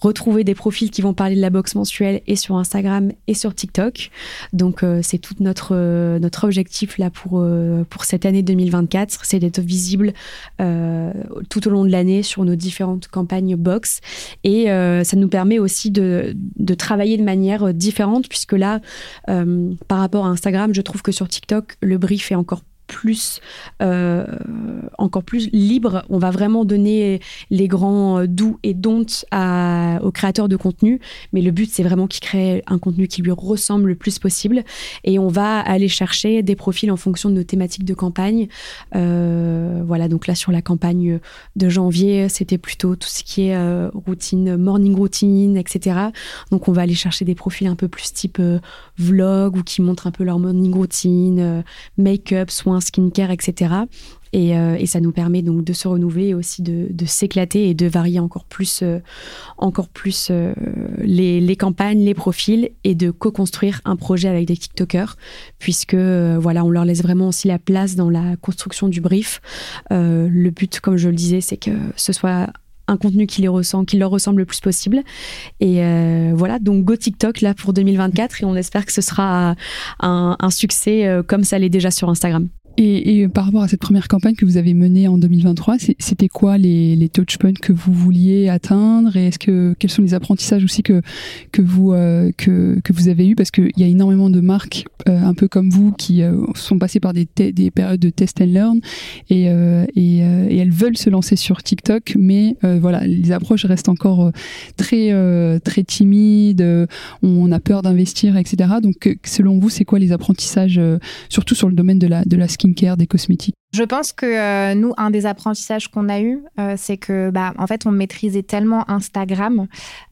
retrouver des profils qui vont parler de la boxe mensuelle et sur Instagram et sur TikTok. Donc euh, c'est tout notre euh, notre objectif là pour pour cette année 2024, c'est d'être visible tout au long de l'année sur nos différentes campagnes box et ça nous permet aussi de de travailler de manière différente puisque là par rapport à Instagram, je trouve que sur TikTok le brief est encore plus, euh, encore plus libre. On va vraiment donner les grands doux et don'ts aux créateurs de contenu, mais le but c'est vraiment qu'ils créent un contenu qui lui ressemble le plus possible et on va aller chercher des profils en fonction de nos thématiques de campagne. Euh, voilà, donc là sur la campagne de janvier, c'était plutôt tout ce qui est euh, routine, morning routine, etc. Donc on va aller chercher des profils un peu plus type vlog ou qui montrent un peu leur morning routine, make-up, soins, skincare, etc. Euh, et, ça nous permet donc de se renouveler et aussi de, s'éclater et de varier encore plus, euh, encore plus euh, les, campagnes, les profils et de co-construire un projet avec des TikTokers, puisque voilà, on leur laisse vraiment aussi la place dans la construction du brief. le but, comme je le disais, c'est que ce soit un contenu qui les ressent, qui leur ressemble le plus possible. Et voilà, donc Go TikTok là pour 2024 et on espère que ce sera un, un succès comme ça l'est déjà sur Instagram. Et, par rapport à cette première campagne que vous avez menée en 2023, c'était quoi les, les touchpoints que vous vouliez atteindre et est-ce que quels sont les apprentissages aussi que que vous euh, que, que vous avez eu? Parce qu'il y a énormément de marques euh, un peu comme vous qui euh, sont passées par des des périodes de test and learn et et, et, elles veulent se lancer sur TikTok, mais voilà les approches restent encore très très timides, on a peur d'investir, etc. Donc selon vous, c'est quoi les apprentissages surtout sur le domaine de la de la skin des cosmétiques Je pense que euh, nous, un des apprentissages qu'on a eu, euh, c'est que, bah, en fait, on maîtrisait tellement Instagram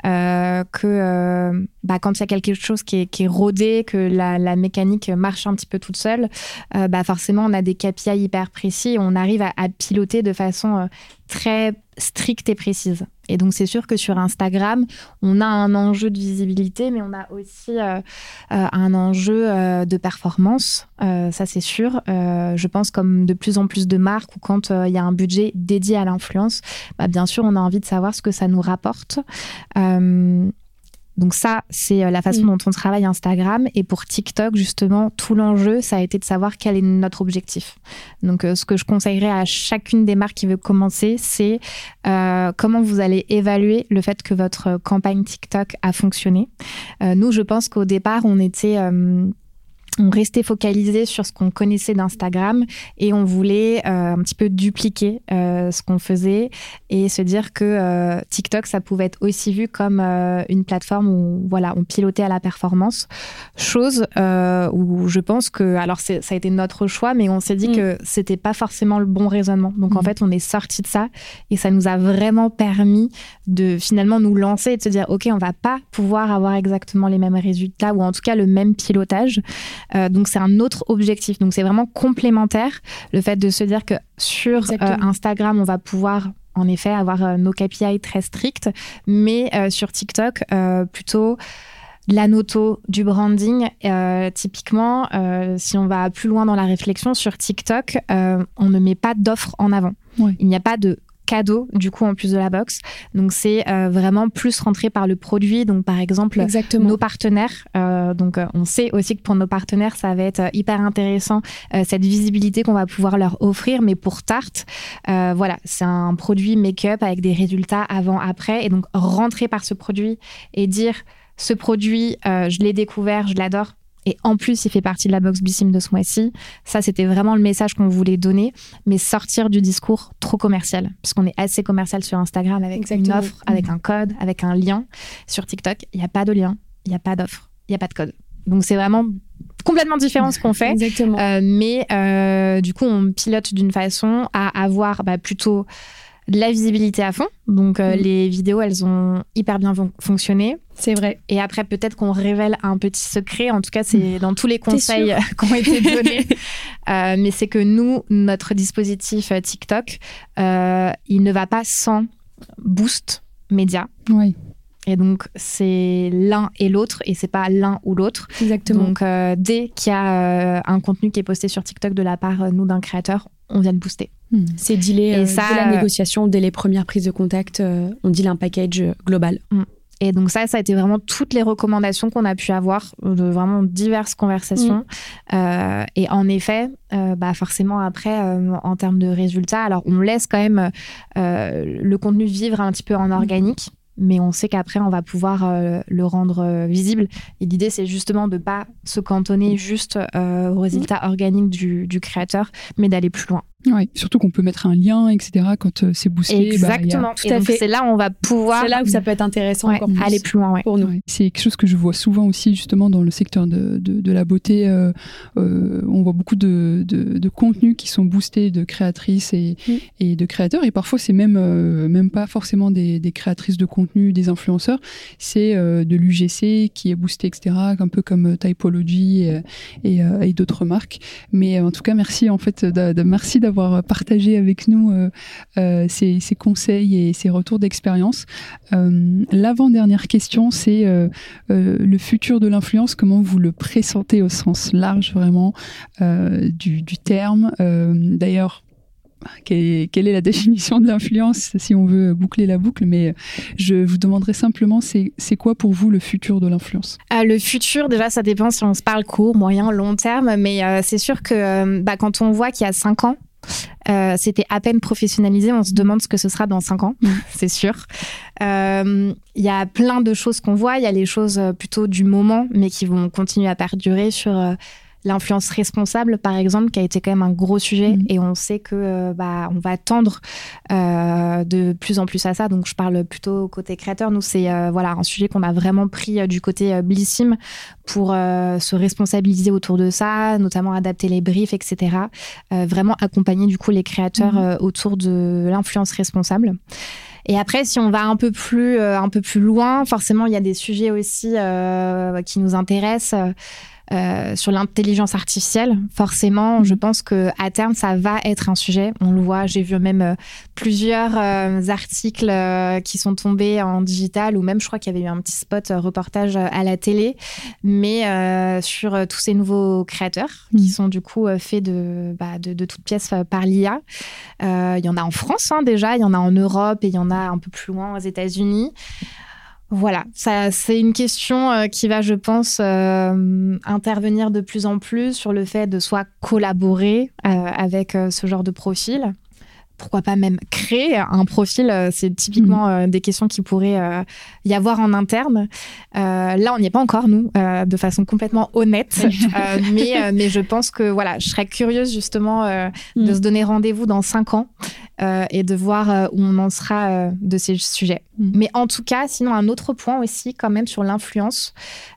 euh, que bah, quand il y a quelque chose qui est, rodé, que la, mécanique marche un petit peu toute seule, bah, forcément, on a des KPI hyper précis on arrive à, piloter de façon très stricte et précise. Et donc c'est sûr que sur Instagram, on a un enjeu de visibilité, mais on a aussi un enjeu de performance. ça c'est sûr. je pense comme de plus en plus de marques ou quand il y a un budget dédié à l'influence, bah, bien sûr on a envie de savoir ce que ça nous rapporte. Donc ça, c'est euh, la façon mm. dont on travaille Instagram. Et pour TikTok, justement, tout l'enjeu, ça a été de savoir quel est notre objectif. Donc euh, ce que je conseillerais à chacune des marques qui veut commencer, c'est euh, comment vous allez évaluer le fait que votre campagne TikTok a fonctionné. nous, je pense qu'au départ, on était on restait focalisé sur ce qu'on connaissait d'Instagram et on voulait euh, un petit peu dupliquer euh, ce qu'on faisait et se dire que euh, TikTok ça pouvait être aussi vu comme une plateforme où voilà on pilotait à la performance chose où je pense que alors ça a été notre choix mais on s'est dit mm. que c'était pas forcément le bon raisonnement donc en mm. fait on est sorti de ça et ça nous a vraiment permis de finalement nous lancer et de se dire ok on va pas pouvoir avoir exactement les mêmes résultats ou en tout cas le même pilotage euh, donc c'est un autre objectif. Donc c'est vraiment complémentaire le fait de se dire que sur euh, Instagram, on va pouvoir en effet avoir euh, nos KPI très stricts, mais sur TikTok, plutôt la noto, du branding. typiquement, si on va plus loin dans la réflexion, sur TikTok, on ne met pas d'offres en avant. Il n'y a pas de cadeau du coup en plus de la box. Donc c'est euh, vraiment plus rentré par le produit. Donc par exemple nos partenaires. Euh, donc euh, on sait aussi que pour nos partenaires ça va être hyper intéressant cette visibilité qu'on va pouvoir leur offrir. Mais pour Tarte, voilà c'est un produit make-up avec des résultats avant après et donc rentrer par ce produit et dire ce produit je l'ai découvert, je l'adore et en plus, il fait partie de la box Bissim de ce mois-ci. Ça, c'était vraiment le message qu'on voulait donner, mais sortir du discours trop commercial, puisqu'on est assez commercial sur Instagram avec une offre, avec un code, avec un lien. Sur TikTok, il n'y a pas de lien, il n'y a pas d'offre, il n'y a pas de code. Donc c'est vraiment complètement différent ce qu'on fait. Exactement. Euh, mais euh, du coup, on pilote d'une façon à avoir bah, plutôt de la visibilité à fond. Donc euh, mm. les vidéos, elles ont hyper bien fonctionné. C'est vrai. Et après, peut-être qu'on révèle un petit secret. En tout cas, c'est mm. dans tous les conseils qui ont été donnés. Euh, mais c'est que nous, notre dispositif euh, TikTok, il ne va pas sans boost média. Oui. Et donc, c'est l'un et l'autre, et c'est pas l'un ou l'autre. Exactement. Donc, dès qu'il y a un contenu qui est posté sur TikTok de la part, nous, d'un créateur, on vient de booster. Hmm. C'est dealé et euh, ça, dès la négociation, dès les premières prises de contact, euh, on deal un package euh, global. Hmm. Et donc ça, ça a été vraiment toutes les recommandations qu'on a pu avoir de vraiment diverses conversations. Hmm. et en effet, bah forcément après, en termes de résultats, alors on laisse quand même le contenu vivre un petit peu en organique. Mais on sait qu'après, on va pouvoir euh, le rendre euh, visible. Et l'idée, c'est justement de ne pas se cantonner juste euh, au résultat organique du, du créateur, mais d'aller plus loin. Oui, surtout qu'on peut mettre un lien, etc. quand euh, c'est boosté. Bah, Exactement, tout à fait. C'est là où on va pouvoir. C'est là où ça peut être intéressant encore plus aller plus loin pour nous. C'est quelque chose que je vois souvent aussi, justement, dans le secteur de, de, de la beauté. Euh, euh, on voit beaucoup de, de, contenus qui sont boostés de créatrices et, mm. et de créateurs. Et parfois, c'est même, même pas forcément des, des, créatrices de contenu, des influenceurs. C'est de l'UGC qui est boosté, etc. Un peu comme Typology et, et, et d'autres marques. Mais en tout cas, merci, en fait, merci d'avoir partagé avec nous euh, euh, ces, conseils et ces retours d'expérience. Euh, l'avant-dernière question, c'est le futur de l'influence, comment vous le pressentez au sens large vraiment du, terme D'ailleurs, quelle est, la définition de l'influence si on veut boucler la boucle, mais je vous demanderai simplement, c'est quoi pour vous le futur de l'influence? Le futur, déjà, ça dépend si on se parle court, moyen, long terme, mais c'est sûr que bah, quand on voit qu'il y a cinq ans, euh, c'était à peine professionnalisé. On se demande ce que ce sera dans cinq ans, mm. c'est sûr. Il euh, y a plein de choses qu'on voit. Il y a les choses euh, plutôt du moment, mais qui vont continuer à perdurer sur l'influence responsable, par exemple, qui a été quand même un gros sujet. Mm. Et on sait que euh, bah, on va tendre euh, de plus en plus à ça. Donc, je parle plutôt côté créateur. Nous, c'est euh, voilà un sujet qu'on a vraiment pris du côté Blissim pour se responsabiliser autour de ça, notamment adapter les briefs, etc. vraiment accompagner du coup les créateurs mm. autour de l'influence responsable. Et après, si on va un peu plus, un peu plus loin, forcément, il y a des sujets aussi qui nous intéressent. Euh, sur l'intelligence artificielle, forcément, je mhm. pense que à terme, ça va être un sujet. On le voit, j'ai vu même euh, plusieurs euh, articles qui sont tombés en digital, ou même, je crois qu'il y avait eu un petit spot reportage à la télé, mais sur tous ces nouveaux créateurs qui mhm. sont du coup faits de, bah, de, toutes pièces par l'IA. Il y en a en France hein, déjà, il y en a en Europe et il y en a un peu plus loin aux États-Unis. Voilà, ça c'est une question euh, qui va, je pense, euh, intervenir de plus en plus sur le fait de soit collaborer euh, avec ce genre de profil, pourquoi pas même créer un profil C'est typiquement mhm. des questions qui pourraient y avoir en interne. là, on n'y est pas encore, nous, de façon complètement honnête. mais, mais je pense que voilà, je serais curieuse justement de mhm. se donner rendez-vous dans cinq ans et de voir où on en sera de ces sujets. Mm. Mais en tout cas, sinon, un autre point aussi, quand même, sur l'influence,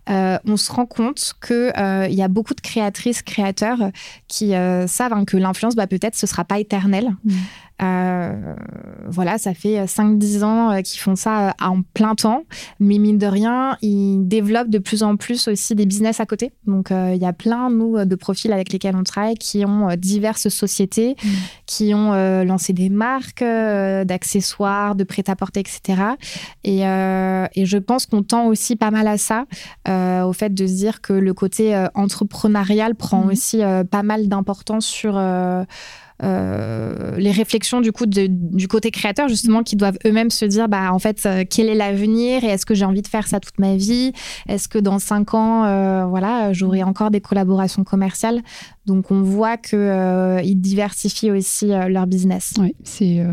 euh, on se rend compte qu'il euh, y a beaucoup de créatrices, créateurs qui euh, savent hein, que l'influence, bah, peut-être, ce sera pas éternel. Mm. voilà, ça fait 5-10 ans qu'ils font ça en plein temps, mais mine de rien, ils développent de plus en plus aussi des business à côté. Donc, il y a plein, nous, de profils avec lesquels on travaille qui ont diverses sociétés, mm. qui ont lancé des marques d'accessoires, de prêt-à-porter, etc. Euh, et, je pense qu'on tend aussi pas mal à ça, euh, au fait de se dire que le côté euh, entrepreneurial prend mhm. aussi pas mal d'importance sur... les réflexions du coup du côté créateur justement qui doivent eux-mêmes se dire bah en fait quel est l'avenir et est-ce que j'ai envie de faire ça toute ma vie? Est-ce que dans cinq ans voilà j'aurai encore des collaborations commerciales? Donc on voit que ils diversifient aussi leur business. Oui c'est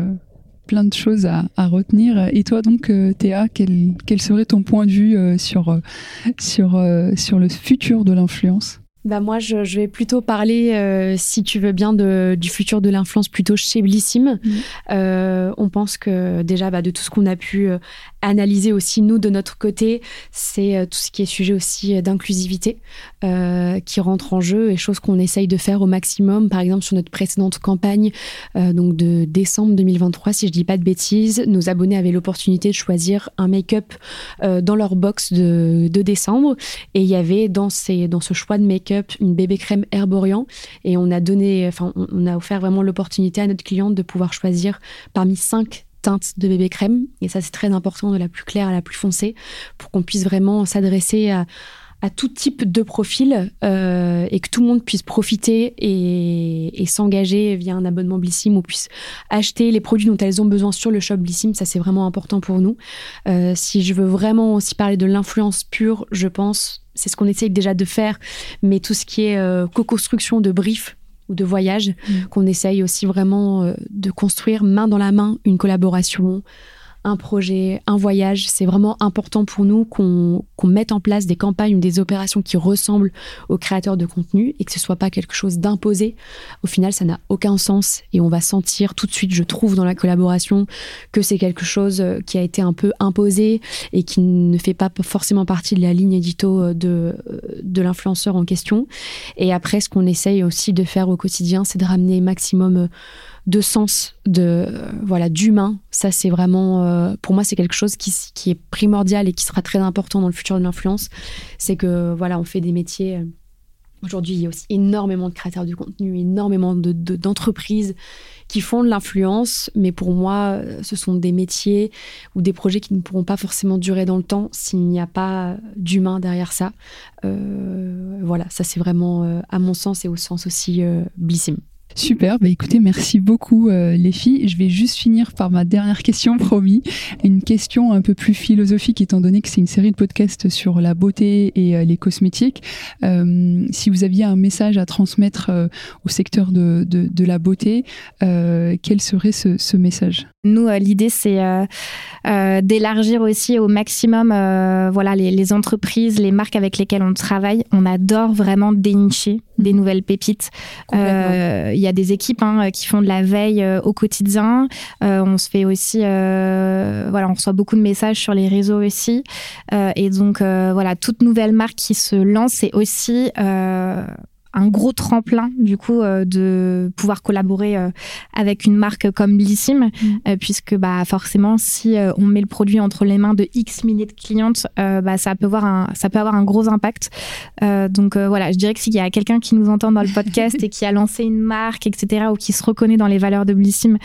plein de choses à, retenir. Et toi donc, euh, Théa, quel, quel, serait ton point de vue euh, sur, euh, sur, sur le futur de l'influence? Bah moi, je, vais plutôt parler, si tu veux bien, de, du futur de l'influence plutôt chez Blissim. Mmh. on pense que déjà, bah, de tout ce qu'on a pu analyser aussi, nous, de notre côté, c'est euh, tout ce qui est sujet aussi euh, d'inclusivité euh, qui rentre en jeu et chose qu'on essaye de faire au maximum. Par exemple, sur notre précédente campagne, donc de décembre 2023, si je dis pas de bêtises, nos abonnés avaient l'opportunité de choisir un make-up dans leur box de, de, décembre et il y avait dans, ces, dans ce choix de make-up une bébé crème herborian et on a donné, enfin, on a offert vraiment l'opportunité à notre cliente de pouvoir choisir parmi cinq de bébé crème. Et ça, c'est très important, de la plus claire à la plus foncée, pour qu'on puisse vraiment s'adresser à, tout type de profil euh, et que tout le monde puisse profiter et, s'engager via un abonnement Blissim ou puisse acheter les produits dont elles ont besoin sur le shop Blissim. Ça, c'est vraiment important pour nous. Euh, si je veux vraiment aussi parler de l'influence pure, je pense, c'est ce qu'on essaye déjà de faire, mais tout ce qui est euh, co-construction de briefs ou de voyage, mm. qu'on essaye aussi vraiment euh, de construire main dans la main une collaboration, un projet, un voyage. C'est vraiment important pour nous qu'on mette en place des campagnes ou des opérations qui ressemblent aux créateurs de contenu et que ce soit pas quelque chose d'imposé. Au final, ça n'a aucun sens et on va sentir tout de suite, je trouve, dans la collaboration que c'est quelque chose euh, qui a été un peu imposé et qui ne fait pas forcément partie de la ligne édito euh, euh, de l'influenceur en question. Et après, ce qu'on essaye aussi de faire au quotidien, c'est de ramener maximum de sens, de voilà, d'humain. Ça, c'est vraiment, pour moi, c'est quelque chose qui, qui, est primordial et qui sera très important dans le futur de l'influence. C'est que voilà, on fait des métiers. Aujourd'hui, il y a aussi énormément de créateurs de contenu, énormément d'entreprises qui font de l'influence, mais pour moi, ce sont des métiers ou des projets qui ne pourront pas forcément durer dans le temps s'il n'y a pas d'humain derrière ça. Euh, voilà, ça c'est vraiment, euh, à mon sens et au sens aussi euh, blissime. Super, bah écoutez, merci beaucoup euh, les filles. Je vais juste finir par ma dernière question, promis. Une question un peu plus philosophique, étant donné que c'est une série de podcasts sur la beauté et euh, les cosmétiques. Euh, si vous aviez un message à transmettre au secteur de, de, la beauté, quel serait ce, ce message? Nous, l'idée, c'est d'élargir aussi au maximum voilà, les, les, entreprises, les marques avec lesquelles on travaille. On adore vraiment dénicher des nouvelles pépites. Il y a des équipes hein, qui font de la veille euh, au quotidien. Euh, on se fait aussi, euh, voilà, on reçoit beaucoup de messages sur les réseaux aussi. et donc, voilà, toute nouvelle marque qui se lance, c'est aussi un gros tremplin du coup euh, de pouvoir collaborer euh, avec une marque comme Blissim mm. euh, puisque bah forcément si on met le produit entre les mains de X milliers de clientes bah ça peut avoir un ça peut avoir un gros impact. Donc voilà je dirais que s'il y a quelqu'un qui nous entend dans le podcast et qui a lancé une marque etc ou qui se reconnaît dans les valeurs de Blissim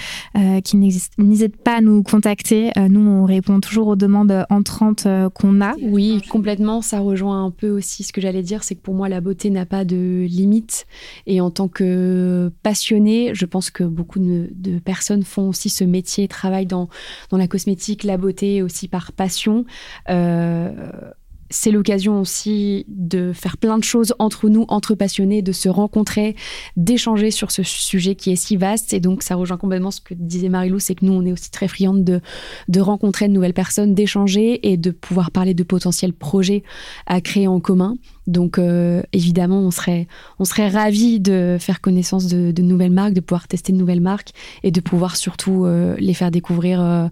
qui n'hésite pas à nous contacter. Nous on répond toujours aux demandes entrantes qu'on a. Oui complètement. Ça rejoint un peu aussi ce que j'allais dire c'est que pour moi la beauté n'a pas de limite. Et en tant que passionné, je pense que beaucoup de, personnes font aussi ce métier, travaillent dans, dans la cosmétique, la beauté aussi par passion. Euh, c'est l'occasion aussi de faire plein de choses entre nous, entre passionnés, de se rencontrer, d'échanger sur ce sujet qui est si vaste. Et donc, ça rejoint complètement ce que disait Marilou, c'est que nous, on est aussi très friandes de, de rencontrer de nouvelles personnes, d'échanger et de pouvoir parler de potentiels projets à créer en commun. Donc euh, évidemment, on serait, on serait ravis de faire connaissance de, nouvelles marques, de pouvoir tester de nouvelles marques et de pouvoir surtout euh, les faire découvrir euh,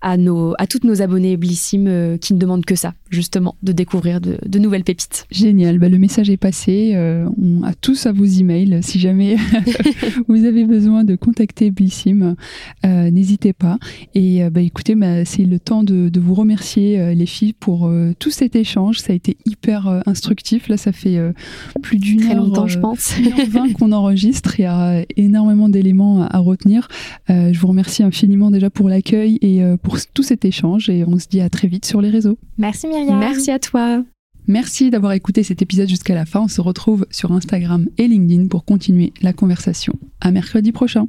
à, nos, à toutes nos abonnés blissimes qui ne demandent que ça, justement, de découvrir de, nouvelles pépites. Génial, bah, le message est passé. on a tous à vos emails. Si jamais vous avez besoin de contacter Blissim, n'hésitez pas. Et bah, écoutez, bah, c'est le temps de, de vous remercier les filles pour tout cet échange. Ça a été hyper instructif Là, ça fait euh, plus d'une heure, longtemps, je euh, pense, 20 qu'on enregistre. Il y a énormément d'éléments à, retenir. Euh, je vous remercie infiniment déjà pour l'accueil et pour tout cet échange. Et on se dit à très vite sur les réseaux. Merci Myriam. Merci à toi. Merci d'avoir écouté cet épisode jusqu'à la fin. On se retrouve sur Instagram et LinkedIn pour continuer la conversation. À mercredi prochain.